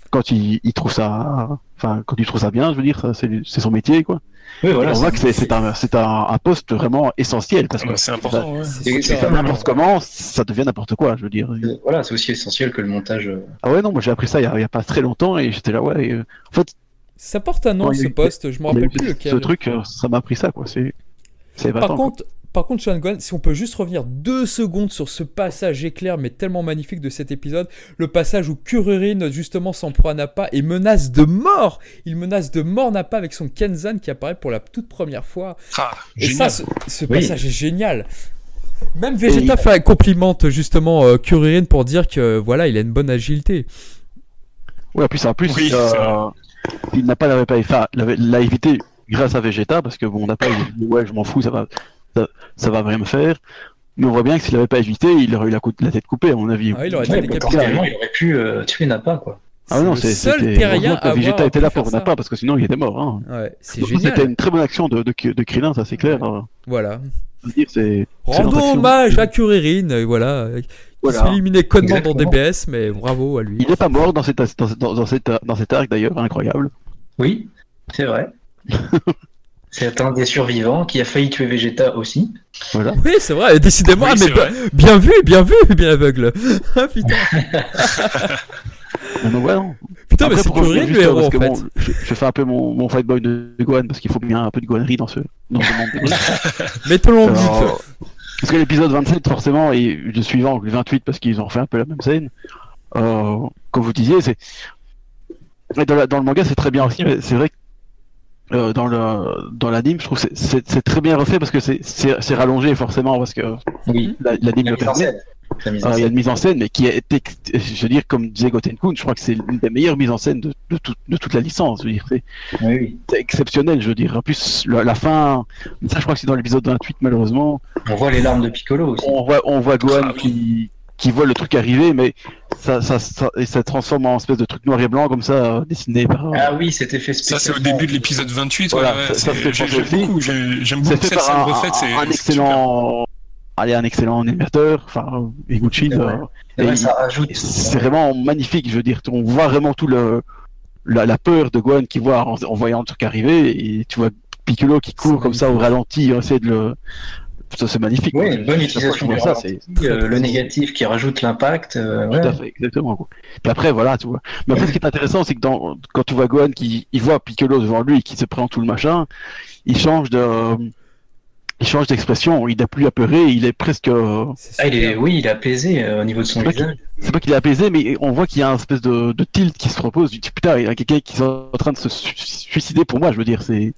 [SPEAKER 2] quand il, il trouve ça, enfin, quand il trouve ça bien, je veux dire, c'est son métier, quoi.
[SPEAKER 4] Oui,
[SPEAKER 2] Et on voit que c'est un, c'est un, un poste vraiment essentiel parce que
[SPEAKER 3] Ouais, c'est important. ouais.
[SPEAKER 2] N'importe comment, ça devient n'importe quoi, je veux dire.
[SPEAKER 4] c'est- Voilà, c'est aussi essentiel que le montage. euh,
[SPEAKER 2] Ah ouais, non, moi j'ai appris ça il y, a, pas très longtemps et j'étais là, ouais. et, euh, en fait,
[SPEAKER 1] Ça porte un nom, ce poste, je me rappelle plus
[SPEAKER 2] ce
[SPEAKER 1] lequel.
[SPEAKER 2] truc, euh, ça m'a appris ça, quoi. C'est
[SPEAKER 1] Par contre, par contre, Sean Gunn, si on peut juste revenir deux secondes sur ce passage éclair, mais tellement magnifique de cet épisode, le passage où Kuririn justement s'en prend à Nappa et menace de mort. Il menace de mort Nappa avec son Kenzan qui apparaît pour la toute première fois.
[SPEAKER 3] Ah,
[SPEAKER 1] Et
[SPEAKER 3] génial.
[SPEAKER 1] ça, ce, ce
[SPEAKER 4] Oui.
[SPEAKER 1] passage est génial. Même Vegeta
[SPEAKER 2] Et-
[SPEAKER 1] fait complimente justement euh, Kuririn pour dire que voilà, il a une bonne agilité.
[SPEAKER 2] Ouais, en plus, en plus,
[SPEAKER 3] Oui,
[SPEAKER 2] euh, il n'a pas l'a évité grâce à Vegeta parce que bon, on n'a pas, ouais, je m'en fous, ça va, ça, ça va rien me faire. Mais on voit bien que s'il n'avait pas évité, il aurait eu la, tête coupée, à mon avis.
[SPEAKER 1] Ah, il aurait été
[SPEAKER 4] Ouais, il aurait pu euh, tuer Nappa, quoi.
[SPEAKER 2] Ah non,
[SPEAKER 1] le
[SPEAKER 2] c'est
[SPEAKER 1] seul terrien à
[SPEAKER 2] Vegeta était là pour
[SPEAKER 1] ça.
[SPEAKER 2] Nappa parce que sinon il était mort. Hein.
[SPEAKER 1] Ouais, c'est
[SPEAKER 2] C'était une très bonne action de, de, de Krillin, ça c'est clair.
[SPEAKER 1] Voilà. Rendons hommage à Kuririn, euh, voilà. euh, Qui
[SPEAKER 2] Voilà.
[SPEAKER 1] se fait éliminer connement dans. DBS, mais bravo à lui.
[SPEAKER 2] Il n'est pas mort dans, cette, dans, dans, dans, cette, dans cet arc d'ailleurs, incroyable.
[SPEAKER 4] Oui, c'est vrai. c'est un des survivants qui a failli tuer Vegeta aussi.
[SPEAKER 2] Voilà.
[SPEAKER 1] Oui, c'est vrai, décidément,
[SPEAKER 3] Oui,
[SPEAKER 1] ah, mais
[SPEAKER 3] c'est
[SPEAKER 1] bien,
[SPEAKER 3] vrai.
[SPEAKER 1] bien vu, bien vu, bien aveugle. Ah, putain,
[SPEAKER 2] Mais donc, ouais, non.
[SPEAKER 1] putain mais
[SPEAKER 2] Après,
[SPEAKER 1] c'est
[SPEAKER 2] pour revenir
[SPEAKER 1] Kuririn
[SPEAKER 2] juste,
[SPEAKER 1] le
[SPEAKER 2] euh,
[SPEAKER 1] héros en fait.
[SPEAKER 2] bon, je, je fais un peu mon, mon fight boy de, de Gohan parce qu'il faut bien un peu de Gohanerie dans ce, dans ce monde.
[SPEAKER 1] Mettons-le en.
[SPEAKER 2] Alors, parce que l'épisode 27, forcément, et le suivant, le 28, parce qu'ils ont refait un peu la même scène, euh, comme vous disiez, c'est. Dans, la- dans le manga, c'est très bien aussi, mais c'est vrai que euh, dans le dans l'anime, je trouve que c'est- c'est c'est très bien refait parce que c'est- c'est c'est rallongé forcément parce que
[SPEAKER 4] Oui.
[SPEAKER 2] la- l'anime
[SPEAKER 4] La
[SPEAKER 2] le permet. Euh, il y a une mise en scène, mais qui est, je veux dire, comme disait Gotenkun, je crois que c'est l'une des meilleures mises en scène de, de, tout- de toute la licence. Je veux dire, c'est
[SPEAKER 4] Oui, oui.
[SPEAKER 2] c'est exceptionnel, je veux dire. En plus, la, la fin, ça, je crois que c'est dans l'épisode 28, malheureusement.
[SPEAKER 4] On voit les larmes de Piccolo aussi.
[SPEAKER 2] On voit, on voit Gohan
[SPEAKER 3] Ah oui.
[SPEAKER 2] qui, qui voit le truc arriver, mais ça, ça, ça, et ça transforme en espèce de truc noir et blanc, comme ça, euh, dessiné par.
[SPEAKER 4] Ah oui, cet effet
[SPEAKER 3] Ça,
[SPEAKER 4] spécial.
[SPEAKER 3] c'est au début de l'épisode 28. ouais,
[SPEAKER 2] Voilà,
[SPEAKER 3] ouais,
[SPEAKER 2] ça- ça
[SPEAKER 3] c'est-
[SPEAKER 2] fait
[SPEAKER 3] J'aime beaucoup, j'aime beaucoup
[SPEAKER 2] fait
[SPEAKER 3] cette
[SPEAKER 2] par
[SPEAKER 3] scène
[SPEAKER 2] un,
[SPEAKER 3] refaite. c'est-
[SPEAKER 2] un excellent. est un excellent animateur. Enfin, Iguchi,
[SPEAKER 4] C'est vrai.
[SPEAKER 2] euh,
[SPEAKER 4] ça rajoute.
[SPEAKER 2] c'est vraiment magnifique. Je veux dire, on voit vraiment tout le la, la peur de Gohan qui voit en, en voyant le truc arriver, et tu vois Piccolo qui court comme ça au ralenti, on essaie de le. Ça, c'est magnifique.
[SPEAKER 4] Oui, une bonne utilisation du
[SPEAKER 2] ça, c'est
[SPEAKER 4] euh, le négatif qui rajoute l'impact. euh,
[SPEAKER 2] Tout à fait, exactement. Quoi. Puis après, voilà, tu vois. Mais après, ce qui est intéressant, c'est que dans, quand tu vois Gohan qui il voit Piccolo devant lui et qui se prend tout le machin, il change de. Il change d'expression, il n'a plus apeuré, il est presque.
[SPEAKER 4] Ah, il est, oui, il est apaisé euh, au niveau de son visage.
[SPEAKER 2] C'est pas qu'il est apaisé, mais on voit qu'il y a un espèce de, de tilt qui se repose. Dis putain, il y a quelqu'un qui est en train de se su- suicider pour moi, je veux dire. c'est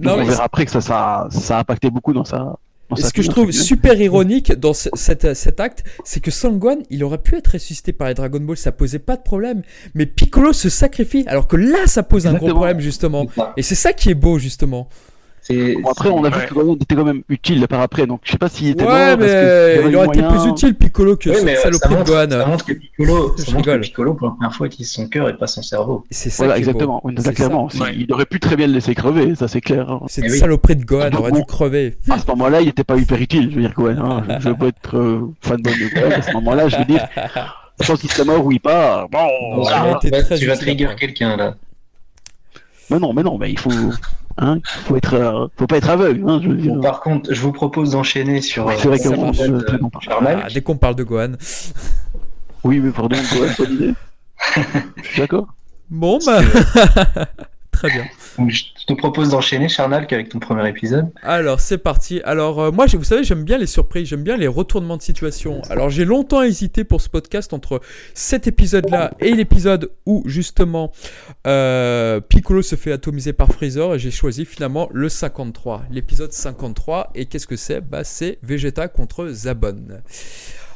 [SPEAKER 2] on verra après que ça, ça, ça a impacté beaucoup dans sa.
[SPEAKER 1] Ce que je trouve super ironique dans ce- cet, cet acte, c'est que Sangwan, il aurait pu être ressuscité par les Dragon Ball, ça posait pas de problème. Mais Piccolo se sacrifie, alors que là, ça pose un gros problème, justement. Et c'est ça qui est beau, justement.
[SPEAKER 4] C'est-
[SPEAKER 2] Bon, après, on a vu
[SPEAKER 3] Ouais.
[SPEAKER 2] que Gohan était quand même utile par après, donc je sais pas s'il était
[SPEAKER 1] Ouais,
[SPEAKER 2] mort.
[SPEAKER 1] mais
[SPEAKER 2] que il
[SPEAKER 1] aurait été plus utile, Piccolo, que
[SPEAKER 4] Oui, mais ça
[SPEAKER 1] saloperie de
[SPEAKER 4] montre, ça
[SPEAKER 1] Gohan.
[SPEAKER 4] montre que Piccolo, ça
[SPEAKER 1] Je
[SPEAKER 4] montre que. Piccolo, pour la première fois, utilise son cœur et pas son cerveau.
[SPEAKER 1] C'est ça
[SPEAKER 2] Voilà,
[SPEAKER 1] beau.
[SPEAKER 2] exactement. Oui,
[SPEAKER 1] C'est
[SPEAKER 2] ça, clairement.
[SPEAKER 3] ça. Ouais.
[SPEAKER 2] Il aurait pu très bien le laisser crever, ça c'est clair. hein.
[SPEAKER 1] Cette
[SPEAKER 4] Eh oui.
[SPEAKER 1] saloperie de Gohan
[SPEAKER 2] Ah,
[SPEAKER 1] aurait dû crever.
[SPEAKER 2] À ce moment-là, il était pas hyper utile, je veux dire, Gohan. Hein. Je, veux pas être euh, fanboy de Gohan. À ce moment-là, je veux dire, je pense qu'il serait mort ou il part. Bon,
[SPEAKER 4] tu vas, trigger quelqu'un là.
[SPEAKER 2] Mais non, mais non, mais il faut, hein, il faut être, euh, faut pas être aveugle, hein, je veux dire.
[SPEAKER 4] Bon, par contre, je vous propose d'enchaîner sur.
[SPEAKER 2] Ouais, c'est vrai
[SPEAKER 4] euh, euh,
[SPEAKER 2] pas.
[SPEAKER 4] Charnel.
[SPEAKER 1] Ah, dès qu'on parle de Gohan.
[SPEAKER 2] Oui, mais pardon, Gohan, bonne idée. Je suis d'accord.
[SPEAKER 1] Bon, bah. Très bien.
[SPEAKER 4] Donc, je te propose d'enchaîner, Charnal, qu'avec ton premier épisode.
[SPEAKER 1] Alors, c'est parti. Alors, euh, moi, vous savez, j'aime bien les surprises, j'aime bien les retournements de situation. Alors, j'ai longtemps hésité pour ce podcast entre cet épisode-là et l'épisode où, justement, euh, Piccolo se fait atomiser par Freezer. Et j'ai choisi finalement le 53, l'épisode 53. Et qu'est-ce que c'est? Bah, c'est Vegeta contre Zabon.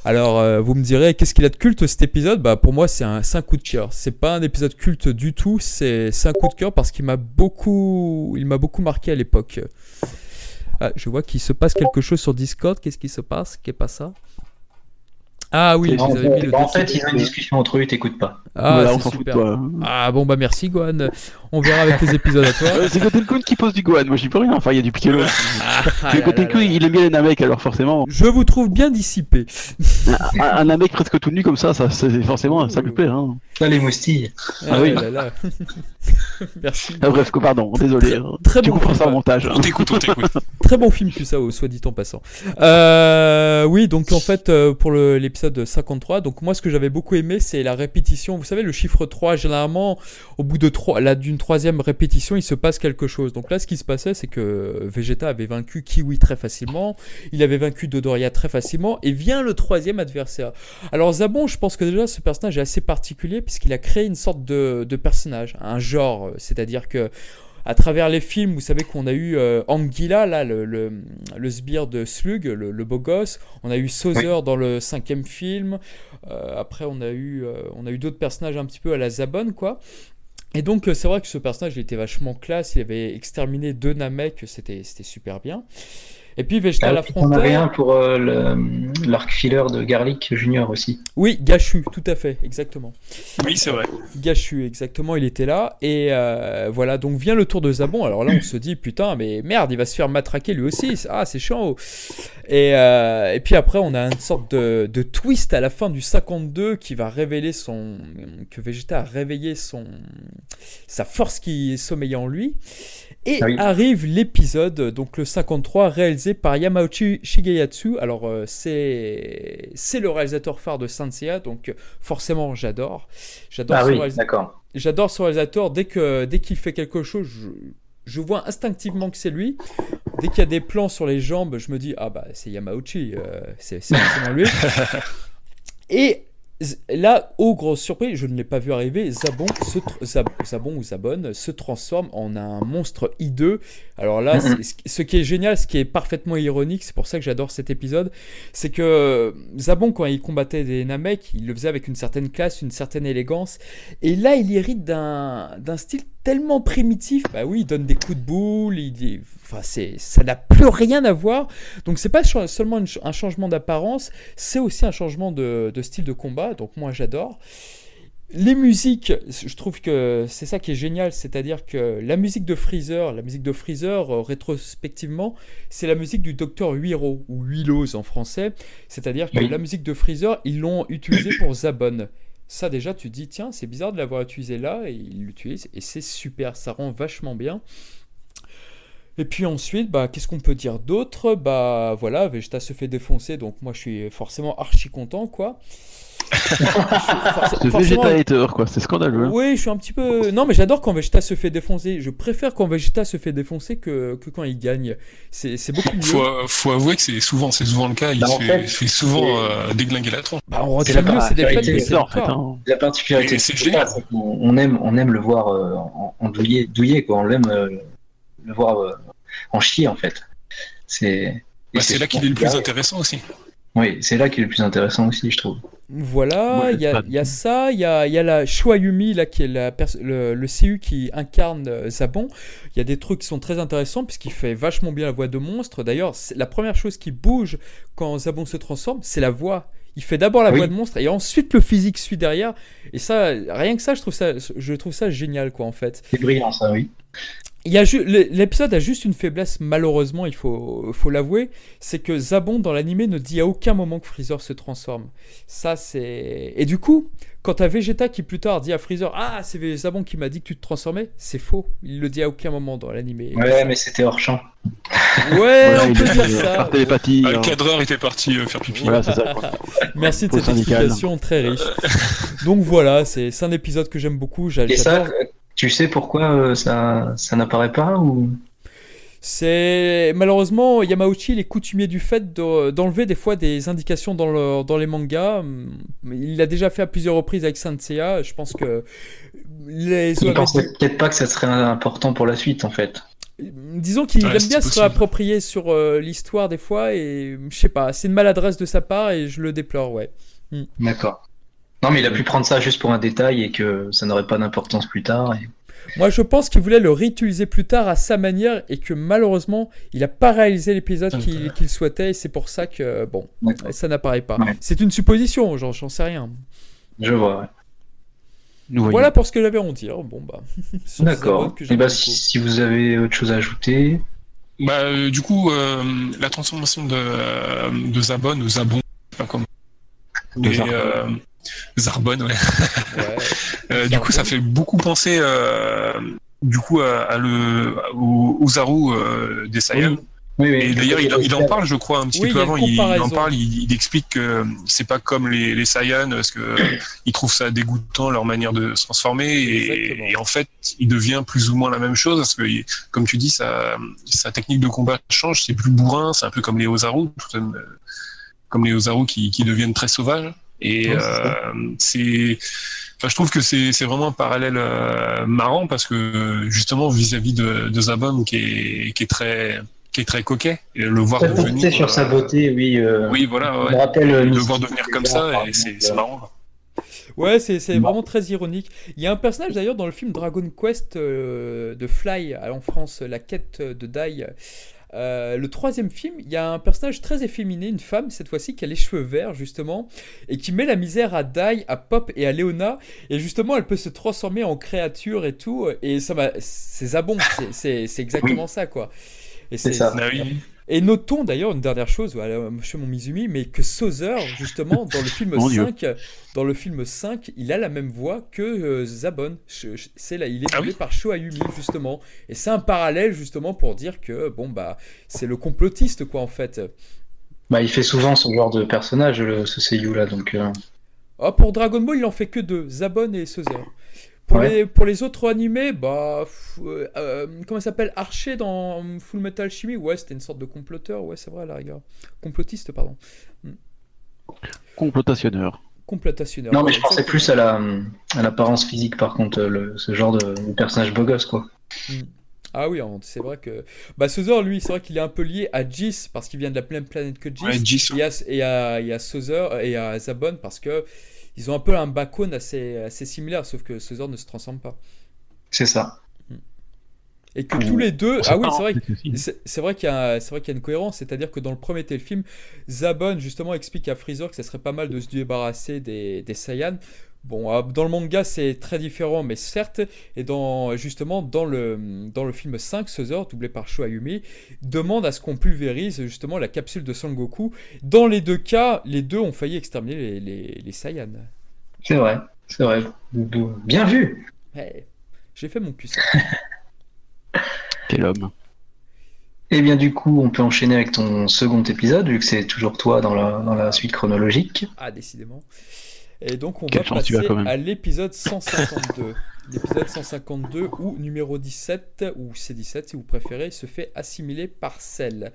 [SPEAKER 1] Alors, euh, vous me direz, qu'est-ce qu'il a de culte cet épisode? Bah, pour moi, c'est un, un coup de cœur. C'est pas un épisode culte du tout, c'est un coup de cœur parce qu'il m'a beaucoup, il m'a beaucoup marqué à l'époque. Ah, je vois qu'il se passe quelque chose sur Discord. Qu'est-ce qui se passe? Qu'est pas ça? Ah oui, je
[SPEAKER 4] en
[SPEAKER 1] vous avais mis le
[SPEAKER 4] en fait, ils ont une discussion entre eux, t'écoutes pas.
[SPEAKER 1] Ah,
[SPEAKER 2] Voilà, on
[SPEAKER 1] c'est
[SPEAKER 2] s'en fout de
[SPEAKER 1] super.
[SPEAKER 2] toi.
[SPEAKER 1] Ah bon, bah merci Gohan. On verra avec les épisodes à toi.
[SPEAKER 2] C'est Gotenku qui pose du Gohan, moi j'y peux rien. Enfin, il y a du Piccolo.
[SPEAKER 1] Ah,
[SPEAKER 2] Mais
[SPEAKER 1] là,
[SPEAKER 2] Gotenku,
[SPEAKER 1] là, là.
[SPEAKER 2] il aime bien les Namek, alors forcément,
[SPEAKER 1] Je vous trouve bien dissipé.
[SPEAKER 2] un, un Namek presque tout nu comme ça, ça c'est forcément, ça lui plaît. Hein.
[SPEAKER 4] Là, les moustilles.
[SPEAKER 2] Ah oui.
[SPEAKER 1] là, là. Merci.
[SPEAKER 2] Ah, bref, pardon, désolé. hein.
[SPEAKER 1] Très
[SPEAKER 2] tu
[SPEAKER 1] bon
[SPEAKER 2] comprends
[SPEAKER 1] film.
[SPEAKER 2] ça au montage. hein.
[SPEAKER 3] On t'écoute, on t'écoute.
[SPEAKER 1] Très bon film, Kusao, soit dit en passant. Euh, oui, donc en fait, euh, pour le- l'épisode 53, donc moi ce que j'avais beaucoup aimé, c'est la répétition. Vous savez, le chiffre 3, généralement, au bout de trois, là, d'une troisième répétition, il se passe quelque chose. Donc là, ce qui se passait, c'est que Vegeta avait vaincu Kiwi très facilement, il avait vaincu Dodoria très facilement, et vient le troisième adversaire. Alors Zabon, je pense que déjà, ce personnage est assez particulier, puisqu'il a créé une sorte de, de personnage, un genre, c'est-à-dire que à travers les films, vous savez qu'on a eu euh, Anguilla, là, le, le, le sbire de Slug, le, le beau gosse. On a eu Sauzer dans le cinquième film. Euh, après, on a eu, euh, on a eu d'autres personnages un petit peu à la Zabon, quoi. Et donc, euh, c'est vrai que ce personnage, était vachement classe. Il avait exterminé deux Namek, c'était super bien. Et puis, Vegeta
[SPEAKER 4] Ah,
[SPEAKER 1] l'affrontait.
[SPEAKER 4] on avait un pour euh, l'arc filler de Garlic Junior aussi.
[SPEAKER 1] Oui, Gachu, tout à fait, exactement.
[SPEAKER 3] Oui, c'est vrai.
[SPEAKER 1] Gachu, exactement, il était là. Et euh, voilà, donc vient le tour de Zabon. Alors là, on se dit, putain, mais merde, il va se faire matraquer lui aussi. Ah, c'est chiant. Et, euh, et puis après, on a une sorte de, de twist à la fin du 52 qui va révéler son. que Vegeta a réveillé son. sa force qui sommeillait en lui. Et
[SPEAKER 4] Ah oui.
[SPEAKER 1] arrive l'épisode, donc le 53, réalisé par Yamauchi Shigeyatsu. Alors, euh, c'est c'est le réalisateur phare de Sanseiya, donc euh, forcément, j'adore. J'adore
[SPEAKER 4] Ah
[SPEAKER 1] ce,
[SPEAKER 4] oui,
[SPEAKER 1] réalisateur. Dès que dès qu'il fait quelque chose, je, je vois instinctivement que c'est lui. Dès qu'il y a des plans sur les jambes, je me dis ah bah c'est Yamauchi, euh, c'est forcément lui. Et là, aux grosses surprises, je ne l'ai pas vu arriver, Zabon, se Zab- Zabon ou Zabon se transforme en un monstre hideux. Alors là,
[SPEAKER 4] Mhm.
[SPEAKER 1] ce qui- est génial, ce qui est parfaitement ironique, c'est pour ça que j'adore cet épisode, c'est que Zabon, quand il combattait des Namek, il le faisait avec une certaine classe, une certaine élégance. Et là, il hérite d'un d'un style tellement primitif. Bah oui, il donne des coups de boule, il, il- enfin, c'est, ça n'a plus rien à voir. Donc c'est pas seulement une un changement d'apparence, c'est aussi un changement de, de style de combat. Donc moi j'adore. les musiques, je trouve que c'est ça qui est génial, c'est-à-dire que la musique de Freezer, la musique de Freezer, euh, rétrospectivement, c'est la musique du docteur Huiro, ou Huilos en français, c'est-à-dire que
[SPEAKER 4] Oui.
[SPEAKER 1] la musique de Freezer, ils l'ont utilisée pour Zabon. Ça déjà, tu te dis, tiens, c'est bizarre de l'avoir utilisé là, et ils l'utilisent, et c'est super, ça rend vachement bien. Et puis ensuite, bah, qu'est-ce qu'on peut dire d'autre? Bah voilà, Vegeta se fait défoncer, donc moi je suis forcément archi content, quoi.
[SPEAKER 2] Ce Vegeta hater, quoi, c'est scandaleux. hein.
[SPEAKER 1] oui, je suis un petit peu. Non, mais j'adore quand Vegeta se fait défoncer. Je préfère quand Vegeta se fait défoncer que, que quand il gagne. C'est c'est beaucoup mieux.
[SPEAKER 3] Faut, faut avouer que c'est souvent, c'est souvent le cas. Il
[SPEAKER 4] Bah,
[SPEAKER 3] se fait,
[SPEAKER 4] fait,
[SPEAKER 3] il se fait souvent
[SPEAKER 4] c'est-
[SPEAKER 3] euh, déglinguer la tronche.
[SPEAKER 1] Bah, on
[SPEAKER 4] C'est
[SPEAKER 1] retient
[SPEAKER 4] la
[SPEAKER 1] mieux que
[SPEAKER 4] des
[SPEAKER 2] C'est en fait. hein.
[SPEAKER 4] La particularité,
[SPEAKER 3] c'est génial.
[SPEAKER 4] C'est qu'on on aime, on aime le voir euh, en, en douillet, douillet, quoi. On aime euh, le voir euh, en chier, en fait. C'est.
[SPEAKER 3] Bah, c'est là qu'il est le plus
[SPEAKER 4] Ouais.
[SPEAKER 3] intéressant aussi.
[SPEAKER 4] Oui, c'est là qu'il est le plus intéressant aussi, je trouve.
[SPEAKER 1] Voilà,
[SPEAKER 2] Ouais,
[SPEAKER 1] il y, a-
[SPEAKER 2] pas-
[SPEAKER 1] il y a ça, il y a, il y a la Shwayumi, là, qui est la le, le CU qui incarne euh, Zabon. Il y a des trucs qui sont très intéressants, puisqu'il fait vachement bien la voix de monstre. D'ailleurs, la première chose qui bouge quand Zabon se transforme, c'est la voix. Il fait d'abord la
[SPEAKER 4] Oui.
[SPEAKER 1] voix de monstre, et ensuite le physique suit derrière. Et ça, rien que ça, je trouve ça, je trouve ça génial, quoi, en fait.
[SPEAKER 4] C'est brillant, ça, oui.
[SPEAKER 1] Il y a ju- l'é- L'épisode a juste une faiblesse, malheureusement, il faut, faut l'avouer, c'est que Zabon dans l'animé ne dit à aucun moment que Freezer se transforme. Ça, c'est. Et du coup, quand t'as Vegeta qui plus tard dit à Freezer Ah, c'est Zabon qui m'a dit que tu te transformais, c'est faux. Il le dit à aucun moment dans l'animé.
[SPEAKER 4] Ouais, mais c'était hors champ.
[SPEAKER 1] Ouais,
[SPEAKER 2] Voilà,
[SPEAKER 1] on
[SPEAKER 2] il
[SPEAKER 1] peut dire
[SPEAKER 2] euh,
[SPEAKER 1] ça.
[SPEAKER 2] Par télépathie.
[SPEAKER 3] Ah, le
[SPEAKER 2] hein.
[SPEAKER 3] cadreur était parti euh, faire pipi.
[SPEAKER 2] Voilà, c'est ça. quoi.
[SPEAKER 1] Merci de cette
[SPEAKER 2] syndicale.
[SPEAKER 1] explication très riche. Donc voilà, c'est c'est un épisode que j'aime beaucoup.
[SPEAKER 4] Et ça, euh, tu sais pourquoi euh, ça, ça n'apparaît pas ou?
[SPEAKER 1] C'est malheureusement Yamauchi, il est coutumier du fait de- d'enlever des fois des indications dans, le- dans les mangas. Il l'a déjà fait à plusieurs reprises avec Saint Seiya. Je pense que les
[SPEAKER 4] Il pensait peut-être pas que ça serait important pour la suite, en fait.
[SPEAKER 1] disons qu'il
[SPEAKER 3] Ouais,
[SPEAKER 1] aime bien se réapproprier sur euh, l'histoire des fois et je sais pas, c'est une maladresse de sa part et je le déplore, ouais.
[SPEAKER 4] D'accord. Non, mais il a pu prendre ça juste pour un détail et que ça n'aurait pas d'importance plus tard. et-
[SPEAKER 1] Moi, je pense qu'il voulait le réutiliser plus tard à sa manière et que malheureusement, il n'a pas réalisé l'épisode qu'il souhaitait et c'est pour ça que, bon, ça n'apparaît pas.
[SPEAKER 4] Ouais.
[SPEAKER 1] C'est une supposition, j'en j'en sais rien.
[SPEAKER 4] Je vois. ouais.
[SPEAKER 2] Nous voyons.
[SPEAKER 1] Voilà pour ce que j'avais à en dire. Bon, bah.
[SPEAKER 4] D'accord. Et
[SPEAKER 1] j'aime
[SPEAKER 4] bah,
[SPEAKER 1] beaucoup.
[SPEAKER 4] si, si vous avez autre chose à ajouter.
[SPEAKER 3] Bah, euh, du coup, euh, la transformation de, euh, de Zabon ou Zabon, je sais pas comment. Et, euh, Zarbon, ouais.
[SPEAKER 1] Ouais.
[SPEAKER 3] Euh, du coup, ça fait beaucoup penser, euh, du coup, à, à le, au, au Zaru euh, des Saiyans.
[SPEAKER 4] Oui, oui.
[SPEAKER 3] Et d'ailleurs, il, il en parle, je crois, un petit peu avant. Il, il en parle, il, il explique que c'est pas comme les, les Saiyans, parce que il trouve ça dégoûtant leur manière de se transformer. Et, et en fait, il devient plus ou moins la même chose, parce que, comme tu dis, sa, sa technique de combat change. C'est plus bourrin, c'est un peu comme les Ozaru, comme, euh, comme les Ozaru qui, qui deviennent très sauvages. Et
[SPEAKER 4] Ouais, c'est
[SPEAKER 3] euh, c'est, enfin, je trouve que c'est c'est vraiment un parallèle euh, marrant parce que justement vis-à-vis de, de Zabon qui est qui est très qui est très coquet et le voir
[SPEAKER 4] Très
[SPEAKER 3] devenir
[SPEAKER 4] sur sa
[SPEAKER 3] euh,
[SPEAKER 4] beauté, oui. euh,
[SPEAKER 3] oui voilà ouais.
[SPEAKER 4] me rappelle
[SPEAKER 3] le
[SPEAKER 4] Mystique
[SPEAKER 3] voir devenir comme ça et c'est marrant
[SPEAKER 1] Ouais, c'est c'est
[SPEAKER 4] Bon.
[SPEAKER 1] vraiment très ironique. Il y a un personnage d'ailleurs dans le film Dragon Quest euh, de Fly en France, La quête de Dai. Euh, le troisième film, il y a un personnage très efféminé, une femme cette fois-ci qui a les cheveux verts justement, et qui met la misère à Dai, à Pop et à Léona, et justement elle peut se transformer en créature et tout, et ça m'a, c'est Zabon, c'est- c'est c'est exactement ça quoi. Et
[SPEAKER 4] C'est ça.
[SPEAKER 3] Ah
[SPEAKER 1] et notons d'ailleurs une dernière chose, voilà, chez mon Mizumi, mais que Sozer, justement, dans le film
[SPEAKER 2] Mon Dieu.
[SPEAKER 1] 5, dans le film 5, il a la même voix que euh, Zabon. C'est là, il est
[SPEAKER 3] Ah
[SPEAKER 1] doublé
[SPEAKER 3] oui
[SPEAKER 1] par Shoayumi, justement. Et c'est un parallèle, justement, pour dire que, bon, bah, c'est le complotiste, quoi, en fait.
[SPEAKER 4] Bah, il fait souvent ce genre de personnage, le, ce Seiyu là, donc. euh,
[SPEAKER 1] Ah, pour Dragon Ball, il en fait que deux, Zabon et Sozer. Pour,
[SPEAKER 4] Ouais.
[SPEAKER 1] les, pour les autres animés, bah, f- euh, euh, comment s'appelle Archer dans Full Metal Alchemy Ouais, c'était une sorte de comploteur, ouais, c'est vrai, à la rigueur. Complotiste, pardon.
[SPEAKER 2] Complotationneur.
[SPEAKER 1] Complotationneur.
[SPEAKER 4] Non, mais je pensais plus à la à l'apparence physique, par contre, le, ce genre de, de personnage beau gosse, quoi.
[SPEAKER 1] Ah oui, hein, c'est vrai que. Bah, Sozer, lui, c'est vrai qu'il est un peu lié à Jis parce qu'il vient de la même planète que Jis.
[SPEAKER 3] Ouais, Jis,
[SPEAKER 1] Et à, et à, et à Sozer et à Zabon parce que ils ont un peu un backbone assez, assez similaire, sauf que Sozer ne se transforme pas.
[SPEAKER 4] C'est ça.
[SPEAKER 1] Et que tous les deux. Ah oui, c'est vrai.
[SPEAKER 2] C'est aussi.
[SPEAKER 1] C'est c'est vrai qu'il y, a c'est vrai qu'il y a une cohérence, c'est-à-dire que dans le premier téléfilm, Zabon justement explique à Freezer que ça serait pas mal de se débarrasser des, des Saiyans Bon, ah, dans le manga, c'est très différent, mais certes, et dans, justement, dans le, dans le film 5, Suzor, doublé par Sho Ayumi, demande à ce qu'on pulvérise justement la capsule de Sangoku. Dans les deux cas, les deux ont failli exterminer les, les, les Saiyans.
[SPEAKER 4] C'est vrai, c'est vrai. Bien vu
[SPEAKER 1] Ouais, J'ai fait mon cul. ça.
[SPEAKER 2] Quel homme.
[SPEAKER 4] Eh bien, du coup, on peut enchaîner avec ton second épisode, vu que c'est toujours toi dans la, dans la suite chronologique.
[SPEAKER 1] Ah, décidément. Et donc, on
[SPEAKER 2] Quelle
[SPEAKER 1] va passer à l'épisode 152. L'épisode 152, où numéro 17, ou C17 si vous préférez, se fait assimiler par Cell.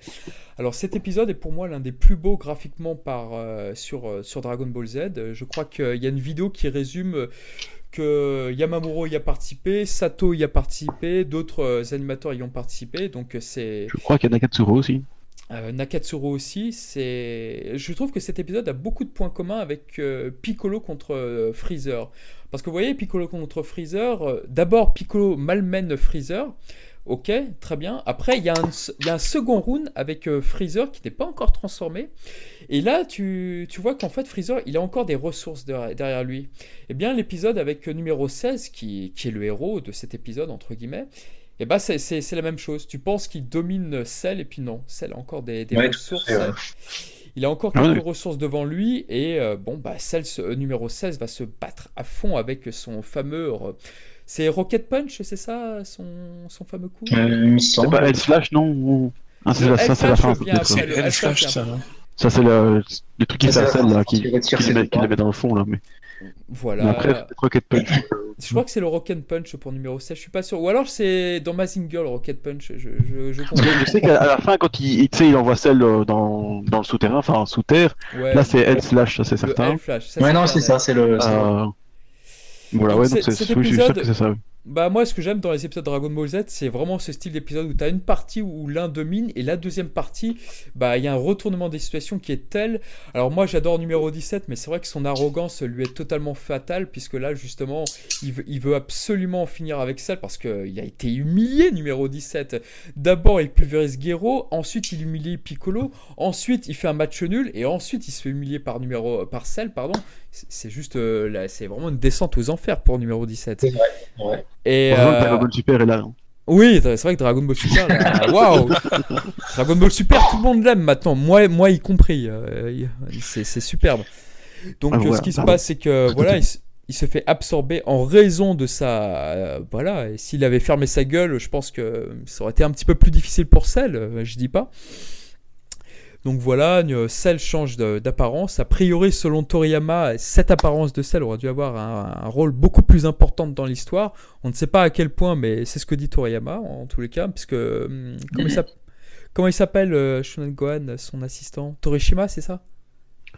[SPEAKER 1] Alors, cet épisode est pour moi l'un des plus beaux graphiquement par, euh, sur, euh, sur Dragon Ball Z. Je crois qu'il y a une vidéo qui résume euh, que Yamamuro y a participé, Sato y a participé, d'autres animateurs y ont participé. Donc, c'est.
[SPEAKER 2] Je crois qu'il y a Nakatsuro aussi.
[SPEAKER 1] Euh, Nakatsuro aussi, c'est. Je trouve que cet épisode a beaucoup de points communs avec euh, Piccolo contre euh, Freezer. Parce que vous voyez, Piccolo contre Freezer, euh, d'abord Piccolo malmène Freezer. Ok, très bien. Après, il y, a un second round avec Freezer qui n'est pas encore transformé. Et là, tu, tu vois qu'en fait, Freezer, il a encore des ressources derrière, lui. Eh bien, l'épisode avec numéro 16, qui, qui est le héros de cet épisode, entre guillemets, eh ben, c'est- c'est c'est la même chose. Tu penses qu'il domine Cell, et puis non. Cell a encore des,
[SPEAKER 4] Ouais,
[SPEAKER 1] ressources.
[SPEAKER 4] ouais.
[SPEAKER 1] Il a encore
[SPEAKER 2] Ah
[SPEAKER 1] quelques
[SPEAKER 2] ouais.
[SPEAKER 1] ressources devant lui, et euh, bon, bah, Cell, ce- euh, numéro 16, va se battre à fond avec son fameux. euh, c'est Rocket Punch, c'est ça, son, son fameux coup?
[SPEAKER 4] Euh,
[SPEAKER 2] C'est pas slash, non ou- Ah, c'est
[SPEAKER 1] Le
[SPEAKER 2] la- ça, c'est la fin.
[SPEAKER 3] C'est
[SPEAKER 1] le
[SPEAKER 3] elle
[SPEAKER 1] L-Flash,
[SPEAKER 3] flash, ça.
[SPEAKER 2] Ça, c'est le, le truc qui
[SPEAKER 4] Ça,
[SPEAKER 2] scène, là, qui,
[SPEAKER 4] qui
[SPEAKER 2] qui, qui les met dans le fond, là. Mais,
[SPEAKER 1] Voilà.
[SPEAKER 2] mais après, Rocket Punch.
[SPEAKER 1] Je crois que c'est le Rocket Punch pour numéro 16, je suis pas sûr. Ou alors c'est dans Mazinger, le Rocket Punch, je, je, je
[SPEAKER 2] sais qu'à la fin, quand il, il- tu sais, il envoie celle euh, dans, dans le souterrain, enfin sous terre,
[SPEAKER 1] Ouais,
[SPEAKER 2] là c'est L slash, ça c'est certain.
[SPEAKER 1] Ça,
[SPEAKER 4] Ouais, non, c'est ça, c'est le.
[SPEAKER 2] Euh, Voilà,
[SPEAKER 1] Donc,
[SPEAKER 2] ouais, donc c'est
[SPEAKER 1] cet
[SPEAKER 2] oui, je suis sûr
[SPEAKER 1] épisode-
[SPEAKER 2] que c'est ça.
[SPEAKER 1] Bah moi ce que j'aime dans les épisodes Dragon Ball Z c'est vraiment ce style d'épisode où tu as une partie où l'un domine et la deuxième partie bah il y a un retournement des situations qui est tel. Alors moi j'adore numéro 17 mais c'est vrai que son arrogance lui est totalement fatale puisque là justement il veut, absolument en finir avec ça parce qu'il a été humilié numéro 17. D'abord il pulvérise Gero, ensuite il humilie Piccolo, ensuite il fait un match nul et ensuite il se fait humilier par numéro par pardon. C'est juste euh, c'est vraiment une descente aux enfers pour numéro 17.
[SPEAKER 4] Ouais.
[SPEAKER 1] Et euh,
[SPEAKER 2] Dragon Ball Super est là. hein.
[SPEAKER 1] oui, c'est vrai que Dragon Ball Super, waouh Dragon Ball Super, tout le monde l'aime maintenant, moi, moi y compris. euh, c'est c'est superbe. Donc
[SPEAKER 2] Ah,
[SPEAKER 1] euh,
[SPEAKER 2] voilà,
[SPEAKER 1] ce qui se passe, c'est que voilà, il, se- il se fait absorber en raison de sa, euh, voilà. Et s'il avait fermé sa gueule, je pense que ça aurait été un petit peu plus difficile pour Cell. euh, je dis pas. Donc voilà, euh, Cell change d'apparence. A priori, selon Toriyama, cette apparence de Cell aurait dû avoir un, rôle beaucoup plus important dans l'histoire. On ne sait pas à quel point, mais c'est ce que dit Toriyama en tous les cas, puisque hum, comment il s'appelle Comment euh, Gohan, son assistant? Torishima, c'est ça?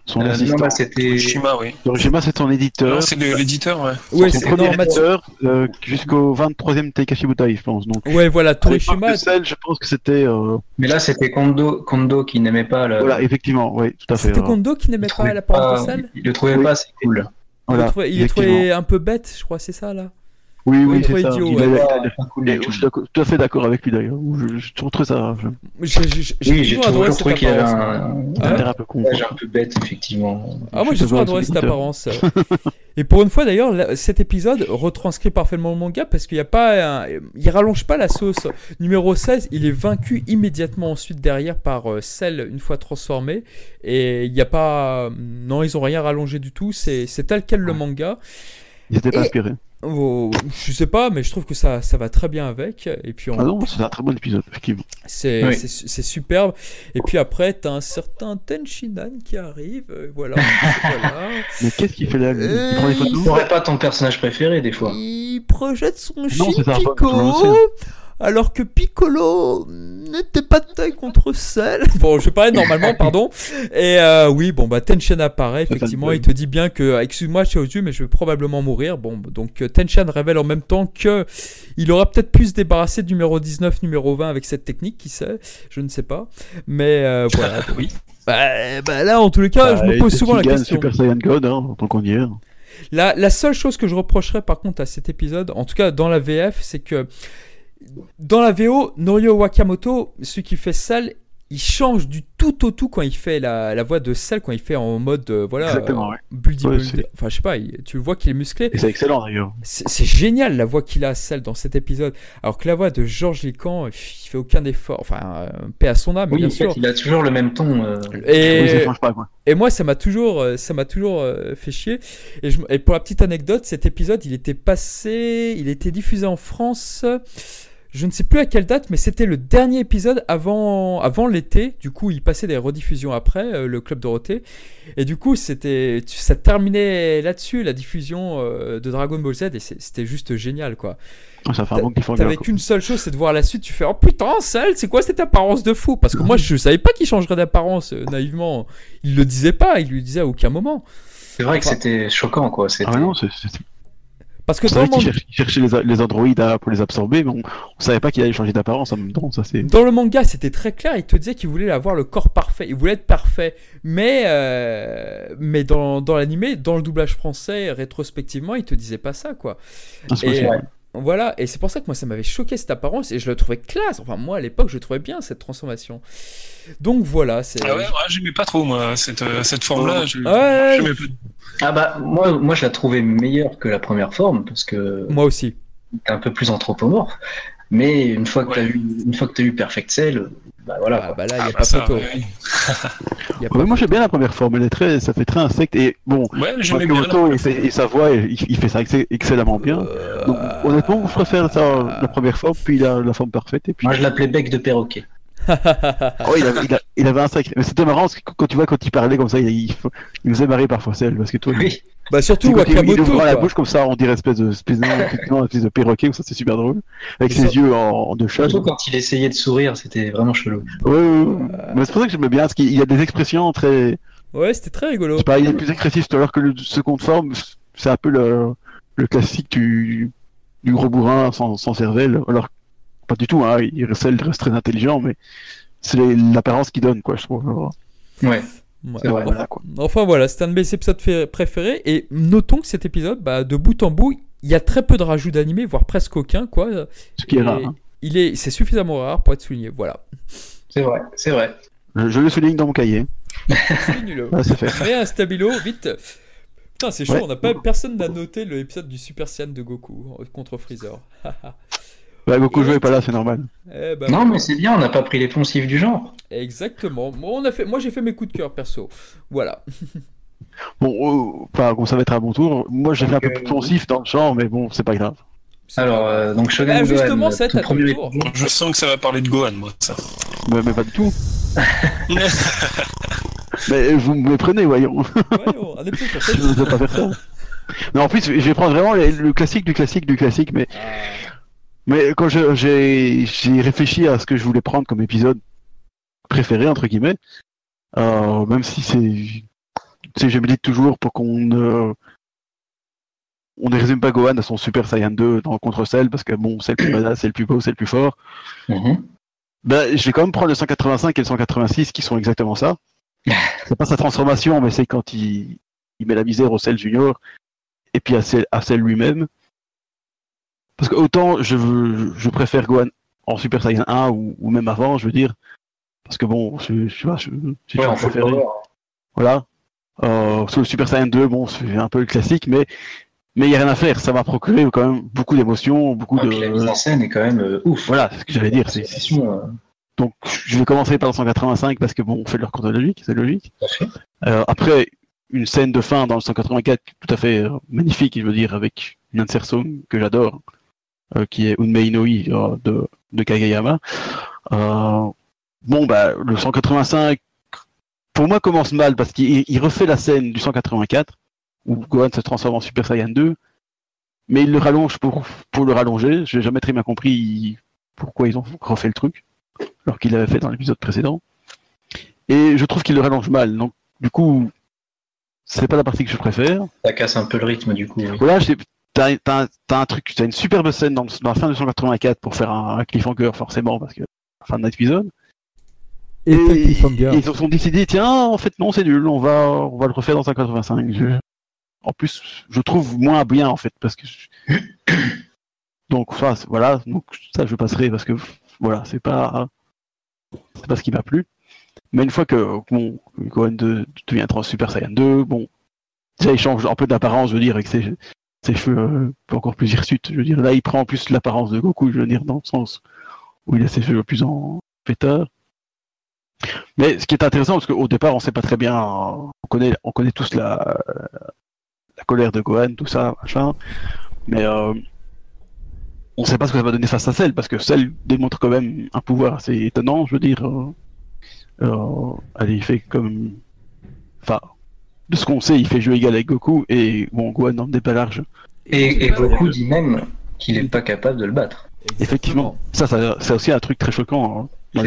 [SPEAKER 2] Son
[SPEAKER 4] Euh,
[SPEAKER 2] assistant.
[SPEAKER 4] bah, c'était.
[SPEAKER 3] Shima, oui.
[SPEAKER 2] Torishima, c'est son éditeur.
[SPEAKER 3] C'est l'éditeur, ouais.
[SPEAKER 2] Son
[SPEAKER 1] c'est Matsu-
[SPEAKER 2] éditeur euh, jusqu'au 23e Taikashi Butai, je pense. Donc,
[SPEAKER 1] Ouais, voilà, Torishima.
[SPEAKER 2] je pense que c'était. euh,
[SPEAKER 4] Mais là, c'était Kondo, Kondo qui n'aimait pas le.
[SPEAKER 2] Voilà, effectivement, oui, tout à fait.
[SPEAKER 1] C'était
[SPEAKER 2] euh,
[SPEAKER 1] Kondo qui n'aimait pas
[SPEAKER 4] trouvait
[SPEAKER 1] l'apparence de
[SPEAKER 4] Il le trouvait
[SPEAKER 2] Oui.
[SPEAKER 4] pas assez cool.
[SPEAKER 1] Il le trouvait- il un peu bête, je crois, c'est ça là
[SPEAKER 2] Oui, oui, c'est ça.
[SPEAKER 1] idiot, ouais.
[SPEAKER 2] je suis tout à fait d'accord avec lui d'ailleurs. Je, je trouve ça. Je,
[SPEAKER 1] J'ai j'ai- j'ai
[SPEAKER 4] Oui, j'ai
[SPEAKER 1] toujours adoré
[SPEAKER 4] toujours
[SPEAKER 1] cette
[SPEAKER 4] trouvé qu'il y avait
[SPEAKER 1] apparence.
[SPEAKER 4] un,
[SPEAKER 2] il a
[SPEAKER 1] Ah
[SPEAKER 2] l'air un peu con.
[SPEAKER 4] un un peu bête, effectivement.
[SPEAKER 1] Ah, moi
[SPEAKER 2] Je
[SPEAKER 1] j'ai toujours adoré cette apparence. Et pour une fois d'ailleurs, cet épisode retranscrit parfaitement le manga parce qu'il n'y a pas. un- Il rallonge pas la sauce. Numéro 16, il est vaincu immédiatement ensuite derrière par euh, Cell une fois transformé. Et il n'y a pas. Non, ils ont rien rallongé du tout. C'est c'est tel quel le manga.
[SPEAKER 2] Ils étaient pas
[SPEAKER 1] Et-
[SPEAKER 2] inspirés.
[SPEAKER 1] Oh, je sais pas, mais je trouve que ça, ça va très bien avec. Et puis on,
[SPEAKER 2] Ah non, c'est un très bon épisode, effectivement.
[SPEAKER 1] C'est
[SPEAKER 4] Oui.
[SPEAKER 1] c'est- c'est superbe. Et puis après, t'as un certain Tenshinhan qui arrive. euh, voilà. voilà.
[SPEAKER 2] Mais qu'est-ce qu'il fait là? Lui
[SPEAKER 1] Euh,
[SPEAKER 2] Il prend
[SPEAKER 4] Tu
[SPEAKER 2] photos?
[SPEAKER 4] n'aurais pas ton personnage préféré, des fois.
[SPEAKER 1] Il projette son
[SPEAKER 2] Non,
[SPEAKER 1] Shin Alors que Piccolo n'était pas de taille contre Cell. Bon, je parlais normalement, pardon. Et euh, oui, bon, bah Tenshan apparaît, effectivement.
[SPEAKER 2] me
[SPEAKER 1] Il te dit bien que, excuse-moi, Xiaozu, mais je vais probablement mourir. Bon, donc euh, Tenshan révèle en même temps que il aura peut-être pu se débarrasser du numéro 19, numéro 20 avec cette technique, qui sait, je ne sais pas. Mais euh, voilà.
[SPEAKER 3] Oui.
[SPEAKER 1] Bah, bah là, en tous les cas,
[SPEAKER 2] Bah,
[SPEAKER 1] je me pose souvent la question.
[SPEAKER 2] Super Saiyan God, hein, tant qu'on y est.
[SPEAKER 1] La, la seule chose que je reprocherais par contre à cet épisode, en tout cas dans la VF, c'est que dans la VO, Norio Wakamoto, celui qui fait Cell, il change du tout au tout quand il fait la, la voix de Cell, quand il fait en mode, euh, voilà,
[SPEAKER 2] Exactement,
[SPEAKER 1] euh,
[SPEAKER 2] ouais.
[SPEAKER 1] Enfin, je sais pas, il- tu le vois qu'il est musclé.
[SPEAKER 2] Et c'est excellent d'ailleurs.
[SPEAKER 1] C'est génial la voix qu'il a, Cell, dans cet épisode. Alors que la voix de Georges Lican, il fait aucun effort. Enfin, euh, paix à son âme,
[SPEAKER 4] Oui,
[SPEAKER 1] bien
[SPEAKER 4] en fait,
[SPEAKER 1] sûr.
[SPEAKER 4] il a toujours le même ton. euh,
[SPEAKER 1] Et,
[SPEAKER 2] Oui, ça change pas quoi.
[SPEAKER 1] et moi, ça m'a toujours, ça m'a toujours euh, fait chier. Et, je- et pour la petite anecdote, cet épisode, il était passé, il était diffusé en France. Je ne sais plus à quelle date, mais c'était le dernier épisode avant, avant l'été. Du coup, il passait des rediffusions après, euh, le Club Dorothée. Et du coup, c'était, ça terminait là-dessus, la diffusion euh, de Dragon Ball Z. Et c'était juste génial, quoi.
[SPEAKER 2] Ça fait un bon cliffhanger.
[SPEAKER 1] T'avais qu'une seule chose, c'est de voir la suite. Tu fais Oh putain, Cell, c'est quoi cette apparence de fou? Parce que moi, je savais pas qu'il changerait d'apparence, euh, naïvement. Il le disait pas, il lui disait à aucun moment.
[SPEAKER 4] C'est vrai que c'était choquant, quoi. C'était-
[SPEAKER 2] Ah non, c'est c'est-
[SPEAKER 1] Parce que
[SPEAKER 2] c'est
[SPEAKER 1] dans
[SPEAKER 2] vrai
[SPEAKER 1] le,
[SPEAKER 2] qu'il cherchait les, les androïdes à- pour les absorber, mais on, on savait pas qu'il allait changer d'apparence en même temps. Ça, c'est...
[SPEAKER 1] dans le manga, c'était très clair. Il te disait qu'il voulait avoir le corps parfait. Il voulait être parfait. Mais, euh, mais dans, dans l'animé, dans le doublage français, rétrospectivement, il te disait pas ça, quoi.
[SPEAKER 2] Ah, c'est
[SPEAKER 1] Et. Voilà, et c'est pour ça que moi ça m'avait choqué cette apparence et je le trouvais classe. Enfin, moi à l'époque, je trouvais bien cette transformation. Donc voilà, c'est.
[SPEAKER 3] Ah ouais, ouais, j'aimais pas trop, moi, cette, euh, cette forme-là. je-
[SPEAKER 1] Ouais,
[SPEAKER 3] pas.
[SPEAKER 4] Ah bah, moi, moi, je la trouvais meilleure que la première forme, parce que
[SPEAKER 1] moi aussi.
[SPEAKER 4] t'es un peu plus anthropomorphe. Mais une fois que
[SPEAKER 3] Ouais.
[SPEAKER 4] t'as eu, une fois que t'as eu Perfect Cell, bah voilà.
[SPEAKER 1] Ah, bah là, il n'y a
[SPEAKER 3] Ah, bah,
[SPEAKER 1] pas
[SPEAKER 3] ça,
[SPEAKER 1] photo.
[SPEAKER 3] ouais.
[SPEAKER 1] Y a
[SPEAKER 2] Ouais,
[SPEAKER 1] pas
[SPEAKER 2] moi j'aime bien la première forme, elle est très, ça fait très insecte et bon,
[SPEAKER 3] Ouais,
[SPEAKER 2] Makoto et, et sa voix, il, il fait ça ex- excellemment bien. Donc honnêtement, je préfère ça, la première forme, puis la, la forme parfaite et puis.
[SPEAKER 4] Moi, je l'appelais bec de perroquet.
[SPEAKER 2] Oh, il, avait, il, a- il avait un sacré. Mais c'était marrant parce que quand tu vois quand il parlait comme ça, il, il, il nous faisait marrer parfois celle parce que toi,
[SPEAKER 4] Oui.
[SPEAKER 1] Bah surtout
[SPEAKER 2] quand il, il
[SPEAKER 1] Wakamoto.
[SPEAKER 2] ouvre la bouche comme ça, on dirait espèce de, espèce de, espèce de perroquet, ça c'est super drôle, avec
[SPEAKER 1] Mais
[SPEAKER 2] ses
[SPEAKER 1] ça-
[SPEAKER 2] yeux en, en deux chats.
[SPEAKER 4] Surtout quand il essayait de sourire, c'était vraiment chelou.
[SPEAKER 2] Ouais, ouais, ouais. Mais c'est pour ça que j'aimais bien, parce qu'il y a des expressions très.
[SPEAKER 1] Ouais, c'était très rigolo.
[SPEAKER 2] Pas, il est plus agressif tout à l'heure que le seconde forme, c'est un peu le, le classique du, du gros bourrin sans, sans cervelle. Alors, pas du tout, hein, il reste, il reste très intelligent, mais c'est l'apparence qu'il donne, quoi, je trouve.
[SPEAKER 4] Ouais.
[SPEAKER 1] Ouais.
[SPEAKER 4] C'est vrai.
[SPEAKER 2] Voilà, quoi.
[SPEAKER 1] Enfin voilà, c'était un de mes épisodes préférés. Et notons que cet épisode, bah, de bout en bout, il y a très peu de rajouts d'animé, voire presque aucun. Quoi.
[SPEAKER 2] Ce qui est rare. hein.
[SPEAKER 1] il est, c'est suffisamment rare pour être souligné. Voilà.
[SPEAKER 4] C'est vrai, c'est vrai.
[SPEAKER 2] Je, je le souligne dans mon cahier.
[SPEAKER 1] Souligne-le. Mais un stabilo, vite. Putain, c'est chaud,
[SPEAKER 2] Ouais.
[SPEAKER 1] on n'a pas, personne n'a noté l'épisode du Super Saiyan de Goku euh, contre Freezer.
[SPEAKER 2] Ouais, Goku jouait pas là, c'est normal.
[SPEAKER 1] Eh ben,
[SPEAKER 4] Non, mais c'est bien, on n'a pas pris les poncifs du genre.
[SPEAKER 1] Exactement. Bon, on a fait, moi j'ai fait mes coups de cœur perso. Voilà.
[SPEAKER 2] Bon, euh, enfin, bon, ça va être à mon tour. Moi, j'ai fait un peu plus
[SPEAKER 4] euh,
[SPEAKER 2] pensif dans le genre, mais bon, c'est pas grave.
[SPEAKER 4] Alors, euh, donc Shogun
[SPEAKER 1] Ah, justement,
[SPEAKER 4] Gohan,
[SPEAKER 1] ça
[SPEAKER 4] tout premier
[SPEAKER 1] tour.
[SPEAKER 3] Je sens que ça va parler de Gohan, moi, ça.
[SPEAKER 2] Mais, mais pas du tout. Mais vous me méprenez, voyons.
[SPEAKER 1] Ouais, on- un épisode sur
[SPEAKER 2] Je ne veux pas faire ça. Non, en plus, je vais prendre vraiment les- le classique du classique du classique, mais,
[SPEAKER 1] Ah.
[SPEAKER 2] Mais quand j'ai réfléchi à ce que je voulais prendre comme épisode préféré, entre guillemets, euh, même si c'est. Je me dis toujours pour qu'on ne. On ne résume pas Gohan à son Super Saiyan 2 dans Contre Cell, parce que bon, c'est le plus badass, c'est le plus beau, c'est le plus fort.
[SPEAKER 4] Mhm.
[SPEAKER 2] Ben, je vais quand même prendre le 185 et le 186 qui sont exactement ça. C'est pas sa transformation, mais c'est quand il, il met la misère au Cell Junior et puis à Cell, à Cell lui-même. Parce que autant je, veux- je préfère Gohan en Super Saiyan 1 ou, ou même avant, je veux dire. Parce que bon, je, je, sais pas, je, j'ai
[SPEAKER 4] Ouais,
[SPEAKER 2] préféré. Voilà. Euh, sur le Super Saiyan 2, bon, c'est un peu le classique, mais mais il n'y a rien à faire. Ça m'a procuré quand même beaucoup d'émotions, beaucoup de.
[SPEAKER 4] la mise en scène est quand même euh, ouf.
[SPEAKER 2] Voilà, c'est ce que j'allais dire. C'est,
[SPEAKER 4] euh,
[SPEAKER 2] donc, je vais commencer par le 185 parce que bon, on fait leur chronologique, c'est logique. Euh, après, une scène de fin dans le 184 tout à fait magnifique, je veux dire, avec song que j'adore, qui est Unmei Inoi euh, de, de Kageyama. Euh, bon, bah, le 185, pour moi, commence mal parce qu'il il refait la scène du 184 où Gohan se transforme en Super Saiyan 2, mais il le rallonge pour, pour le rallonger. Je n'ai jamais très bien compris pourquoi ils ont refait le truc, alors qu'il l'avait fait dans l'épisode précédent. Et je trouve qu'il le rallonge mal. Donc, du coup, c'est pas la partie que je préfère.
[SPEAKER 4] Ça casse un peu le rythme du coup. oui.
[SPEAKER 2] Voilà, j'ai- t'as un truc, t'as une superbe scène dans, la fin du 184 pour faire un, un cliffhanger, forcément, parce que fin de l'épisode.
[SPEAKER 1] Et,
[SPEAKER 2] Et, ils se sont décidés, tiens, en fait, non, c'est nul, on va, on va le refaire dans 185. Je- En plus, je trouve moins bien, en fait, parce que. je- Donc, ça, c'est- voilà, donc ça, je passerai parce que, voilà, c'est pas. C'est pas ce qui m'a plu. Mais une fois que bon, Gohan de- devient trans Super Saiyan 2, bon, déjà il change un peu d'apparence, je veux dire, avec ses, ses cheveux euh, encore plus hirsutes. Je veux dire, là il prend en plus l'apparence de Goku, je veux dire, dans le sens où il a ses cheveux plus en pétard. Mais ce qui est intéressant, parce qu'au départ, on sait pas très bien, on connaît, on connaît tous la, la colère de Gohan, tout ça, machin, mais euh, on sait pas ce que ça va donner face à Cell, parce que Cell démontre quand même un pouvoir assez étonnant, je veux dire. euh, euh, allez, il fait comme. Enfin, de ce qu'on sait, il fait jeu égal avec Goku, et bon, Gohan n'en est pas large.
[SPEAKER 4] Et, et Goku dit même qu'il n'est pas capable de le battre.
[SPEAKER 2] Effectivement, ça, ça c'est aussi un truc très choquant hein, dans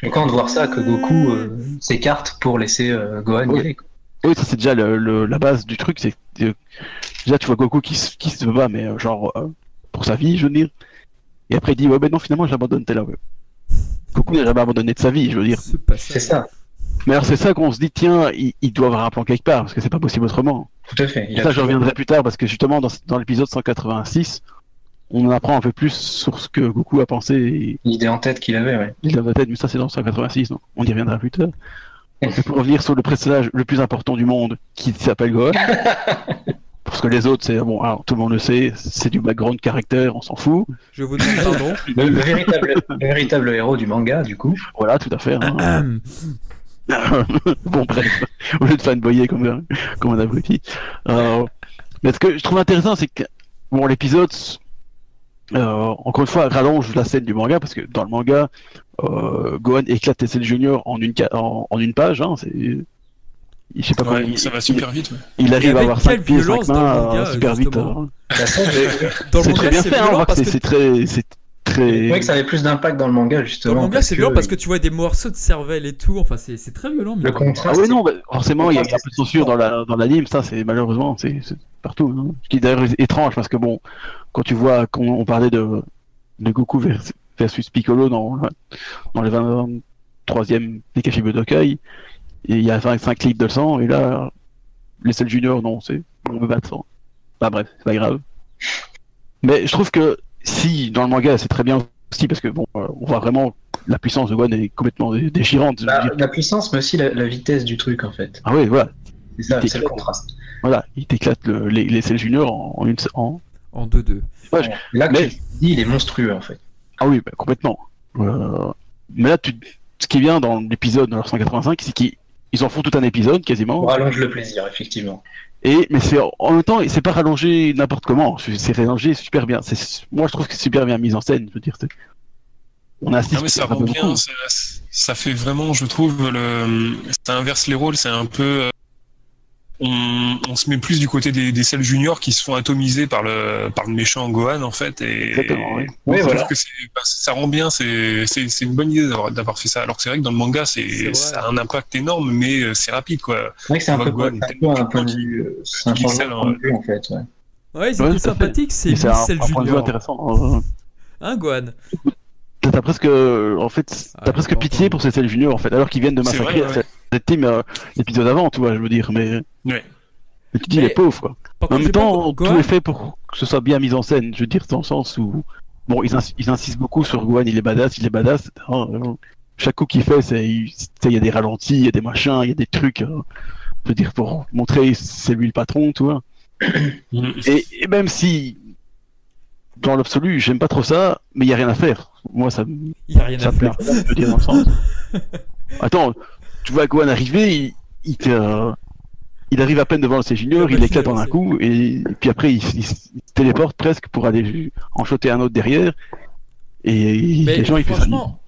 [SPEAKER 4] choquant de voir ça, que Goku euh, s'écarte pour laisser euh, Gohan y
[SPEAKER 2] Oui.
[SPEAKER 4] aller. quoi.
[SPEAKER 2] Oui, ça c'est déjà le, le- la base du truc. C'est que, déjà tu vois Goku qui, se- qui se bat, mais euh, genre euh, pour sa vie, je veux dire. Et après il dit ouais, ben non, finalement j'abandonne tel aveu. Goku n'a jamais abandonné de sa vie, je veux dire.
[SPEAKER 4] C'est ça,
[SPEAKER 2] Mais alors c'est ça qu'on se dit tiens, il, il doit avoir un plan quelque part parce que c'est pas possible autrement.
[SPEAKER 4] tout à fait. Il
[SPEAKER 2] ça je reviendrai plus tard parce que justement dans, dans l'épisode 186, on en apprend un peu plus sur ce que Goku a pensé. et
[SPEAKER 4] l'idée en tête qu'il avait, ouais.
[SPEAKER 2] Il avait tête, mais ça c'est dans 186, donc on y reviendra plus tard. Donc, pour revenir sur le personnage le plus important du monde, qui s'appelle Gohan. Parce que les autres, c'est bon, alors, tout le monde le sait, c'est du background caractère, on s'en fout.
[SPEAKER 1] Je vous demande pardon.
[SPEAKER 4] Le, le véritable, le véritable héros du manga, du coup.
[SPEAKER 2] Voilà, tout à fait. hein. Bon, bref, au lieu de fanboyer comme, un- comme un abruti. Euh, mais ce que je trouve intéressant, c'est que bon, l'épisode, euh, encore une fois, rallonge la scène du manga, parce que dans le manga, euh, Gohan éclate Tessel Junior en une, en, en une page. Hein, c'est... Je sais pas
[SPEAKER 3] Ouais,
[SPEAKER 2] comment il,
[SPEAKER 3] ça va super vite. ouais.
[SPEAKER 2] il arrive à avoir
[SPEAKER 1] quelle
[SPEAKER 2] 5 pieds, 5
[SPEAKER 1] violence dans le
[SPEAKER 2] mains
[SPEAKER 1] manga,
[SPEAKER 2] euh, super vite. hein. C'est
[SPEAKER 1] manga,
[SPEAKER 2] très bien
[SPEAKER 1] c'est
[SPEAKER 2] fait, hein, c'est c'est très, c'est
[SPEAKER 4] vrai que ça avait plus d'impact dans le manga,
[SPEAKER 1] dans
[SPEAKER 4] justement.
[SPEAKER 1] le manga, c'est violent parce que tu vois des morceaux de cervelle et tout. Enfin, c'est c'est très violent. mais-
[SPEAKER 4] Le
[SPEAKER 2] Ah
[SPEAKER 4] contraste.
[SPEAKER 2] oui, non, bah, forcément, il y a un peu de censure dans la dans l'anime, ça c'est malheureusement, c'est partout. hein. Ce qui est d'ailleurs étrange parce que bon, quand tu vois, quand on parlait de, de Goku vers- versus Piccolo dans, dans le 23e Pikachu Budokai, et il y a 25 clips de sang, et là, les seuls juniors, non, c'est on veut battre sans. Enfin bref, c'est pas grave. Mais je trouve que si dans le manga c'est très bien aussi parce que bon, euh, on voit vraiment la puissance de Gohan est complètement dé- déchirante. veux
[SPEAKER 4] La, puissance, mais aussi la, la vitesse du truc, en fait.
[SPEAKER 2] Ah oui, voilà.
[SPEAKER 4] C'est ça,
[SPEAKER 2] Il
[SPEAKER 4] c'est le contraste.
[SPEAKER 2] Voilà, il t'éclate le- les, les Cell Junior en, en une. En...
[SPEAKER 1] En 2-2.
[SPEAKER 2] Ouais,
[SPEAKER 4] Et Là,
[SPEAKER 2] mais-
[SPEAKER 4] tu te dis, il est monstrueux, en fait.
[SPEAKER 2] Ah oui, bah, complètement. Euh, Mais là, tu... ce qui vient dans l'épisode dans leur 185, c'est qu'ils ils en font tout un épisode
[SPEAKER 4] On
[SPEAKER 2] quasiment.
[SPEAKER 4] rallonge le plaisir, effectivement.
[SPEAKER 2] Et mais c'est en même temps, c'est pas rallongé n'importe comment. C'est rallongé super bien. C'est moi, je trouve que c'est super bien mis en scène. Je veux dire, on assiste
[SPEAKER 3] Non, mais ça rend bien, ça, ça fait vraiment, je trouve, le, ça inverse les rôles, c'est un peu, euh, on, on se met plus du côté des, des Cell juniors qui se font atomiser par le, par le méchant Gohan, en fait, et,
[SPEAKER 2] Exactement, oui.
[SPEAKER 3] et
[SPEAKER 4] Oui,
[SPEAKER 3] je
[SPEAKER 4] voilà.
[SPEAKER 3] trouve que c'est- bah, ça rend bien, c'est, une bonne idée d'avoir, fait ça, alors que c'est vrai que dans le manga,
[SPEAKER 1] C'est
[SPEAKER 3] ça a un impact énorme, mais euh, c'est rapide, quoi.
[SPEAKER 4] C'est vrai que c'est un peu,
[SPEAKER 3] Gohan,
[SPEAKER 4] un peu un point de vue, euh, c'est un changement de
[SPEAKER 3] excelle,
[SPEAKER 4] point de vue, en fait. Ouais.
[SPEAKER 1] Ouais, ils
[SPEAKER 2] Ouais,
[SPEAKER 1] étaient sympathiques. C'est
[SPEAKER 2] Et
[SPEAKER 1] lui,
[SPEAKER 2] c'est un,
[SPEAKER 1] c'est le
[SPEAKER 2] un point de vue
[SPEAKER 1] junior.
[SPEAKER 2] intéressant.
[SPEAKER 1] Hein, Gohan?
[SPEAKER 2] T'as presque, en fait, t'as
[SPEAKER 1] Ah,
[SPEAKER 2] presque pitié pour ces Cell Junior en fait, alors qu'ils viennent de massacrer team euh, l'épisode avant, tu vois, je veux dire, mais,
[SPEAKER 3] Ouais.
[SPEAKER 2] mais tu dis
[SPEAKER 1] Mais-
[SPEAKER 2] les pauvres quoi.
[SPEAKER 1] Par
[SPEAKER 2] En même
[SPEAKER 1] pas
[SPEAKER 2] temps, tout est fait pour que ce soit bien mis en scène. Je veux dire, dans le sens où, bon, ils, ins- ils insistent beaucoup sur Gohan, il est badass, il est badass. Euh, Chaque coup qu'il fait, c'est, il il y a des ralentis, il y a des machins, il y a des trucs. euh, je veux dire, pour montrer c'est lui le patron, tu vois. Et, et même si, dans l'absolu, j'aime pas trop ça, mais il y a rien à faire. Moi, ça, me-
[SPEAKER 1] Il y a rien
[SPEAKER 2] ça
[SPEAKER 1] à
[SPEAKER 2] plaît
[SPEAKER 1] faire.
[SPEAKER 2] Attends, tu vois Gohan arriver, il, il, te- euh, il arrive à peine devant ses juniors,
[SPEAKER 1] Il a
[SPEAKER 2] il éclate en un coup, et, et puis après il, il- il se téléporte presque pour aller en shotter un autre derrière. Et
[SPEAKER 1] Mais
[SPEAKER 2] les gens ils,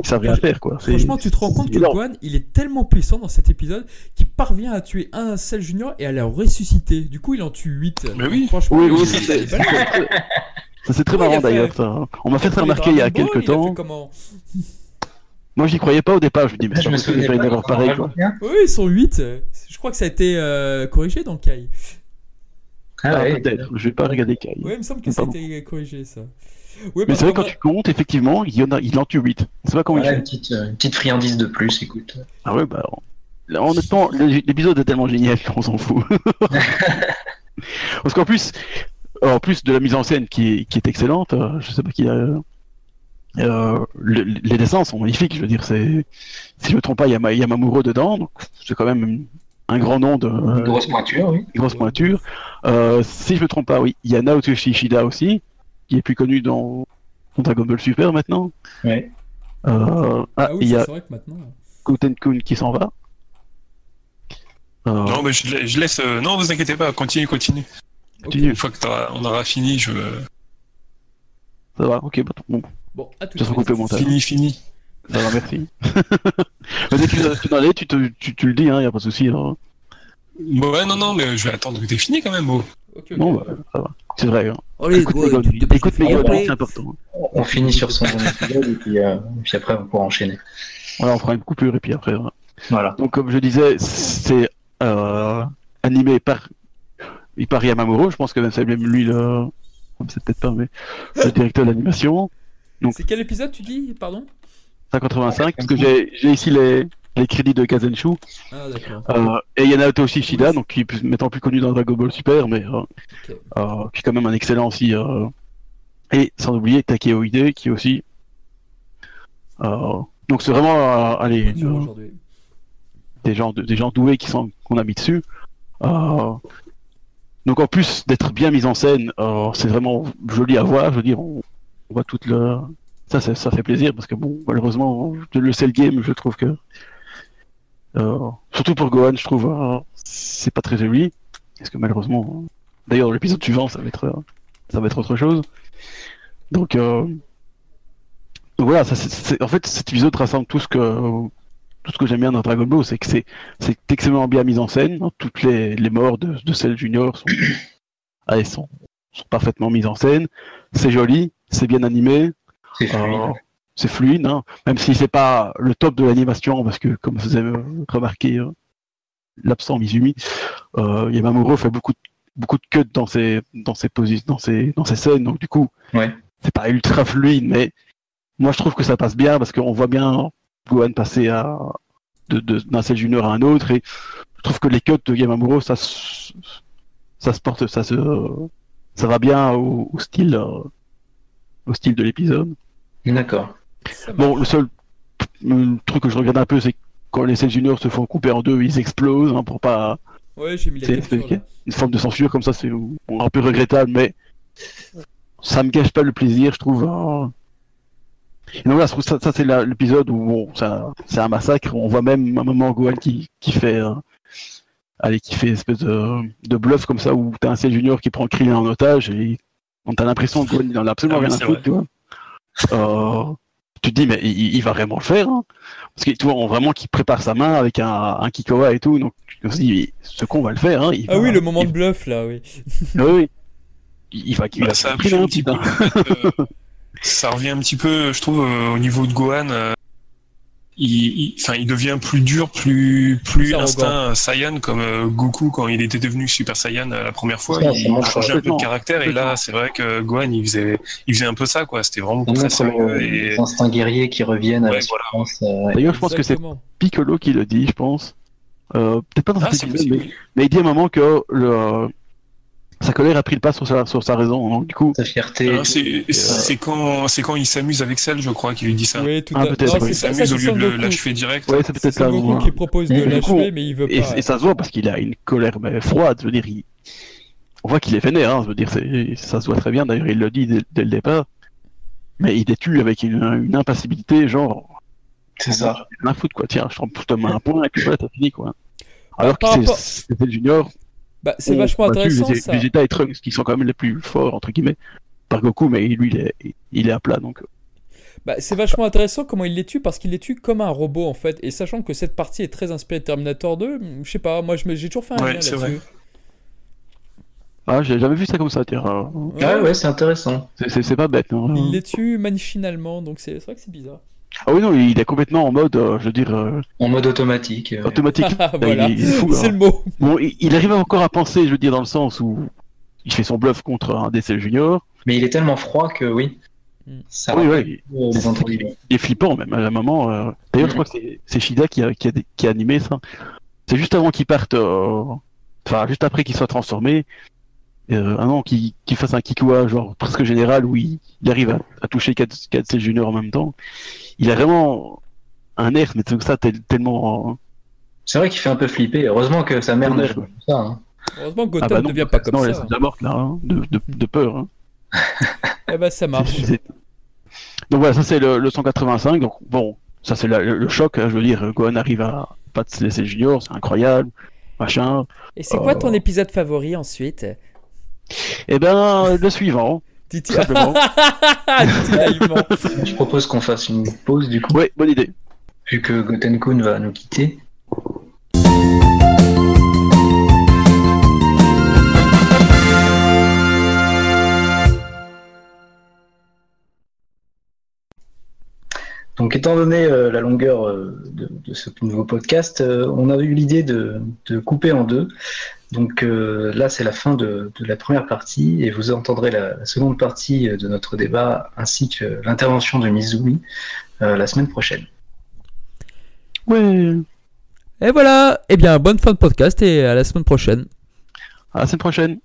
[SPEAKER 2] savent rien faire quoi.
[SPEAKER 1] Franchement, tu te rends compte que
[SPEAKER 2] énorme.
[SPEAKER 1] Gohan, il est tellement puissant dans cet épisode qu'il parvient à tuer un Cell Junior et à le ressusciter. Du coup, il en tue 8.
[SPEAKER 3] Mais oui.
[SPEAKER 1] Franchement,
[SPEAKER 2] Oui, oui, c'est- très marrant d'ailleurs. ça. On m'a fait ça remarquer il y a quelques
[SPEAKER 1] il a fait
[SPEAKER 2] temps. Moi j'y croyais pas au départ, je me dis mais
[SPEAKER 4] Je
[SPEAKER 2] c'est
[SPEAKER 4] me
[SPEAKER 2] pas
[SPEAKER 4] souviens
[SPEAKER 2] faire une
[SPEAKER 4] pas
[SPEAKER 2] erreur
[SPEAKER 4] en
[SPEAKER 2] pareille.
[SPEAKER 1] Oui, ils sont 8. Je crois que ça a été euh, corrigé dans le Kai.
[SPEAKER 4] Ah
[SPEAKER 2] Ah,
[SPEAKER 4] ouais.
[SPEAKER 2] peut-être, je vais pas regarder Kai.
[SPEAKER 1] Oui, il me semble que ça a été corrigé, ça. Oui,
[SPEAKER 2] Mais c'est vrai quand tu comptes, effectivement, il, y en a, il en tue 8. C'est pas comment il
[SPEAKER 4] une
[SPEAKER 2] fait.
[SPEAKER 4] petite, euh, une petite friandise de plus, écoute.
[SPEAKER 2] Ah ouais, bah. Là, honnêtement, le- l'épisode est tellement génial qu'on s'en fout. Parce qu'en plus, en plus de la mise en scène qui est, qui est excellente, euh, je sais pas qui a. Euh, le- les dessins sont magnifiques, je veux dire, c'est. Si je me trompe pas, il y a, Ma- il y a Mamuro dedans, donc c'est quand même un grand nom de.
[SPEAKER 4] Une grosse pointure, oui.
[SPEAKER 2] une grosse pointure. Euh, si je me trompe pas, oui, il y a Naotoshi Ishida aussi, qui est plus connu dans, dans Dragon Ball Super maintenant.
[SPEAKER 4] Ouais.
[SPEAKER 2] Euh, ah,
[SPEAKER 1] Ah
[SPEAKER 2] il
[SPEAKER 1] oui,
[SPEAKER 2] y
[SPEAKER 1] c'est
[SPEAKER 2] a
[SPEAKER 1] vrai que maintenant.
[SPEAKER 2] Goten Kun qui s'en va. Euh,
[SPEAKER 3] Non, mais je, la- je laisse. euh, non, vous inquiétez pas, continue, continue.
[SPEAKER 1] Ok.
[SPEAKER 2] continue.
[SPEAKER 3] Une fois que on aura fini, je.
[SPEAKER 2] Ça va, ok, bon,
[SPEAKER 1] Bon, à tout de suite.
[SPEAKER 3] Fini, fini.
[SPEAKER 2] Ça va, merci. Dès que tu, es, tu, te- tu, tu le dis, hein, y a pas de souci. alors.
[SPEAKER 3] Ouais, non, non, mais je vais attendre que t'aies fini quand même, oh.
[SPEAKER 2] Non, bah, ça va. C'est vrai. Hein.
[SPEAKER 5] Allez,
[SPEAKER 2] Écoute
[SPEAKER 5] te
[SPEAKER 2] écoute Megon,
[SPEAKER 5] après
[SPEAKER 2] c'est important.
[SPEAKER 4] On finit sur son épisode et puis, euh, puis après on pourra enchaîner.
[SPEAKER 2] Voilà, on fera une coupure et puis après. voilà.
[SPEAKER 4] Voilà.
[SPEAKER 2] Donc, comme je disais, c'est euh, animé par, par Yamamuro. Je pense que c'est même lui le. C'est peut-être pas, mais le directeur d'animation.
[SPEAKER 1] C'est quel épisode tu dis Pardon?
[SPEAKER 2] 185, parce que j'ai j'ai ici les, les crédits de Kazenshu.
[SPEAKER 1] Ah, d'accord.
[SPEAKER 2] Euh, et il y en a aussi Shida, donc qui est maintenant plus connu dans Dragon Ball Super, mais euh, euh, qui est quand même un excellent aussi. euh. Et sans oublier Takeo Ide, qui est aussi. donc c'est vraiment allez, des gens de- des gens doués qui sont qu'on a mis dessus. Donc en plus d'être bien mis en scène, c'est vraiment joli à voir. Je veux dire, on, on voit toute le ça, ça fait plaisir parce que bon malheureusement le cell game je trouve que euh, surtout pour Gohan je trouve euh, c'est pas très joli parce que malheureusement d'ailleurs l'épisode suivant ça va être euh, ça va être autre chose. Donc euh, donc voilà, ça, c'est- en fait cet épisode rassemble tout ce que tout ce que j'aime bien dans Dragon Ball, c'est que c'est extrêmement bien mis en scène. hein. Toutes les, les morts de, de Cell Junior sont, elles sont, sont parfaitement mises en scène. C'est joli, c'est bien animé,
[SPEAKER 4] C'est fluide.
[SPEAKER 2] euh, c'est fluide, hein. même si c'est pas le top de l'animation, parce que comme vous avez remarqué, euh, l'absent Mizumi, euh, Yamamuro fait beaucoup de, beaucoup de cuts dans ses dans ses posi- dans ses dans ses scènes, donc du coup,
[SPEAKER 4] Ouais.
[SPEAKER 2] c'est pas ultra fluide, mais moi je trouve que ça passe bien parce qu'on voit bien Gohan passer à de- de- d'un Cell Junior à un autre et je trouve que les cuts de Yamamuro ça se, ça se porte ça se ça va bien au, au style euh, au style de l'épisode.
[SPEAKER 4] D'accord.
[SPEAKER 2] Bon, le seul euh, truc que je regarde un peu, c'est quand les Cell Juniors se font couper en deux, ils explosent hein, pour pas
[SPEAKER 1] Ouais, j'ai mis la
[SPEAKER 2] c'est-
[SPEAKER 1] là.
[SPEAKER 2] une forme de censure comme ça, c'est un peu regrettable, mais ça me gâche pas le plaisir, je trouve. hein. Et donc trouve ça, ça c'est l'épisode où bon, ça, c'est un massacre. On voit même un moment Gohan qui, qui fait, euh, allez, qui fait une espèce de, de bluff comme ça où t'as un Cell Junior qui prend Krillin en otage et on t'a l'impression que Gohan il en a absolument
[SPEAKER 3] Ah
[SPEAKER 2] rien à foutre, tu vois. Euh, tu te dis mais il, il va vraiment le faire, hein. parce que tu vois on vraiment qu'il prépare sa main avec un, un Kikoa et tout, donc tu te dis ce con va le faire. Hein, il
[SPEAKER 1] Ah
[SPEAKER 2] va-
[SPEAKER 1] oui, le moment
[SPEAKER 2] il-
[SPEAKER 1] de bluff là, oui.
[SPEAKER 2] ah oui. Il il va, il
[SPEAKER 3] Bah,
[SPEAKER 2] va
[SPEAKER 3] ça, euh, ça revient un petit peu, je trouve, euh, au niveau de Gohan. Il, il- enfin, il devient plus dur, plus, plus instinct Saiyan, comme euh, Goku quand il était devenu Super Saiyan euh, la première fois.
[SPEAKER 4] Ça,
[SPEAKER 3] il changeait un peu de caractère. Et là, c'est vrai que Gohan, il faisait, il faisait un peu ça, quoi. C'était vraiment
[SPEAKER 4] Ça
[SPEAKER 3] très sérieux. Et...
[SPEAKER 4] les instincts guerriers qui reviennent à
[SPEAKER 3] Ouais,
[SPEAKER 4] la
[SPEAKER 3] voilà.
[SPEAKER 4] euh.
[SPEAKER 2] D'ailleurs, je pense que c'est. Piccolo qui le dit, je pense. Euh, Peut-être pas dans
[SPEAKER 3] Ah,
[SPEAKER 2] cet
[SPEAKER 3] c'est
[SPEAKER 2] épisode,
[SPEAKER 3] possible.
[SPEAKER 2] mais, mais il dit à un moment que le, sa colère a pris le pas sur sa, sur sa raison. Donc, du coup,
[SPEAKER 4] Sa fierté.
[SPEAKER 3] Ah, c'est quand, il s'amuse avec Cell, je crois, qu'il lui dit ça.
[SPEAKER 1] Oui, tout
[SPEAKER 2] Ah,
[SPEAKER 1] à
[SPEAKER 2] peut-être, oui.
[SPEAKER 1] c'est
[SPEAKER 3] Il s'amuse au lieu de l'achever direct.
[SPEAKER 2] ouais, c'est peut-être ça.
[SPEAKER 1] Goku qui propose de l'achever, mais il veut
[SPEAKER 2] Et,
[SPEAKER 1] pas.
[SPEAKER 2] et ça se voit parce qu'il a une colère mais froide. Je veux dire, il- on voit qu'il est vénère. Hein, je veux dire, c'est- ça se voit très bien. D'ailleurs, il le dit dès, dès le départ. Mais il les tue avec une, une impassibilité, genre,
[SPEAKER 4] C'est ça.
[SPEAKER 2] rien à foutre quoi. Tiens, je te mets un point et puis voilà, t'as fini quoi. Alors que c'était le junior.
[SPEAKER 1] Bah, c'est vachement intéressant
[SPEAKER 2] les,
[SPEAKER 1] ça.
[SPEAKER 2] Vegeta et Trunks qui sont quand même les plus forts entre guillemets par Goku, mais lui il est, il est à plat donc.
[SPEAKER 1] Bah, c'est vachement intéressant comment il les tue parce qu'il les tue comme un robot en fait. Et sachant que cette partie est très inspirée de Terminator 2, je sais pas, moi j'ai toujours fait un
[SPEAKER 3] Ouais,
[SPEAKER 1] lien là-dessus.
[SPEAKER 2] Ah, j'ai jamais vu ça comme ça. Tiens,
[SPEAKER 1] Ouais,
[SPEAKER 4] Ah ouais, c'est intéressant.
[SPEAKER 2] c'est- pas bête. hein.
[SPEAKER 1] Il les tue machinalement, donc c'est c'est vrai que c'est bizarre.
[SPEAKER 2] Ah oui non, il est complètement en mode, euh, je veux dire, euh,
[SPEAKER 4] En mode automatique. euh,
[SPEAKER 2] automatique.
[SPEAKER 1] Ah, voilà,
[SPEAKER 2] il, il
[SPEAKER 1] c'est
[SPEAKER 2] hein.
[SPEAKER 1] le mot.
[SPEAKER 2] Bon, il, il arrive encore à penser, je veux dire, dans le sens où il fait son bluff contre un DC junior.
[SPEAKER 4] Mais il est tellement froid que oui.
[SPEAKER 1] Hmm.
[SPEAKER 4] Ça
[SPEAKER 2] oui, ouais,
[SPEAKER 4] euh,
[SPEAKER 2] il est flippant même à un moment. euh. D'ailleurs, je crois que c'est- c'est Shida qui a, qui, a, qui a animé ça. C'est juste avant qu'il parte, euh, enfin juste après qu'il soit transformé. Euh, un an qui, qui fasse un Kikua genre presque général où il, il arrive à, à toucher 4, 4 ses juniors en même temps. Il a vraiment un air, mais c'est ça tel- tellement.
[SPEAKER 4] C'est vrai qu'il fait un peu flipper. Heureusement que sa mère
[SPEAKER 2] Ouais.
[SPEAKER 4] joué comme ça. hein.
[SPEAKER 1] Heureusement que
[SPEAKER 2] Ah
[SPEAKER 1] Gotham
[SPEAKER 2] bah
[SPEAKER 1] ne
[SPEAKER 2] non,
[SPEAKER 1] devient pas comme
[SPEAKER 2] non, elle
[SPEAKER 1] ça.
[SPEAKER 2] est déjà morte là, hein, de, de, de peur. Hein.
[SPEAKER 1] Eh ben ça marche.
[SPEAKER 2] Donc voilà, ça c'est le, le 185. Donc bon, ça c'est le, le choc. hein, je veux dire, Gohan arrive à pas se laisser junior, c'est incroyable, machin.
[SPEAKER 1] Et c'est quoi ton épisode favori ensuite?
[SPEAKER 2] Et ben le suivant,
[SPEAKER 1] Titi
[SPEAKER 2] simplement.
[SPEAKER 4] Je propose qu'on fasse une pause du coup,
[SPEAKER 2] ouais, bonne idée.
[SPEAKER 4] vu que Gotenkun va nous quitter. Donc, étant donné euh, la longueur euh, de, de ce nouveau podcast, euh, on avait eu l'idée de, de couper en deux. Donc euh, là, c'est la fin de, de la première partie et vous entendrez la, la seconde partie euh, de notre débat ainsi que l'intervention de Mizumi euh, la semaine prochaine.
[SPEAKER 2] Ouais,
[SPEAKER 1] Et voilà. Eh bien bonne fin de podcast et à la semaine prochaine.
[SPEAKER 2] à la semaine prochaine.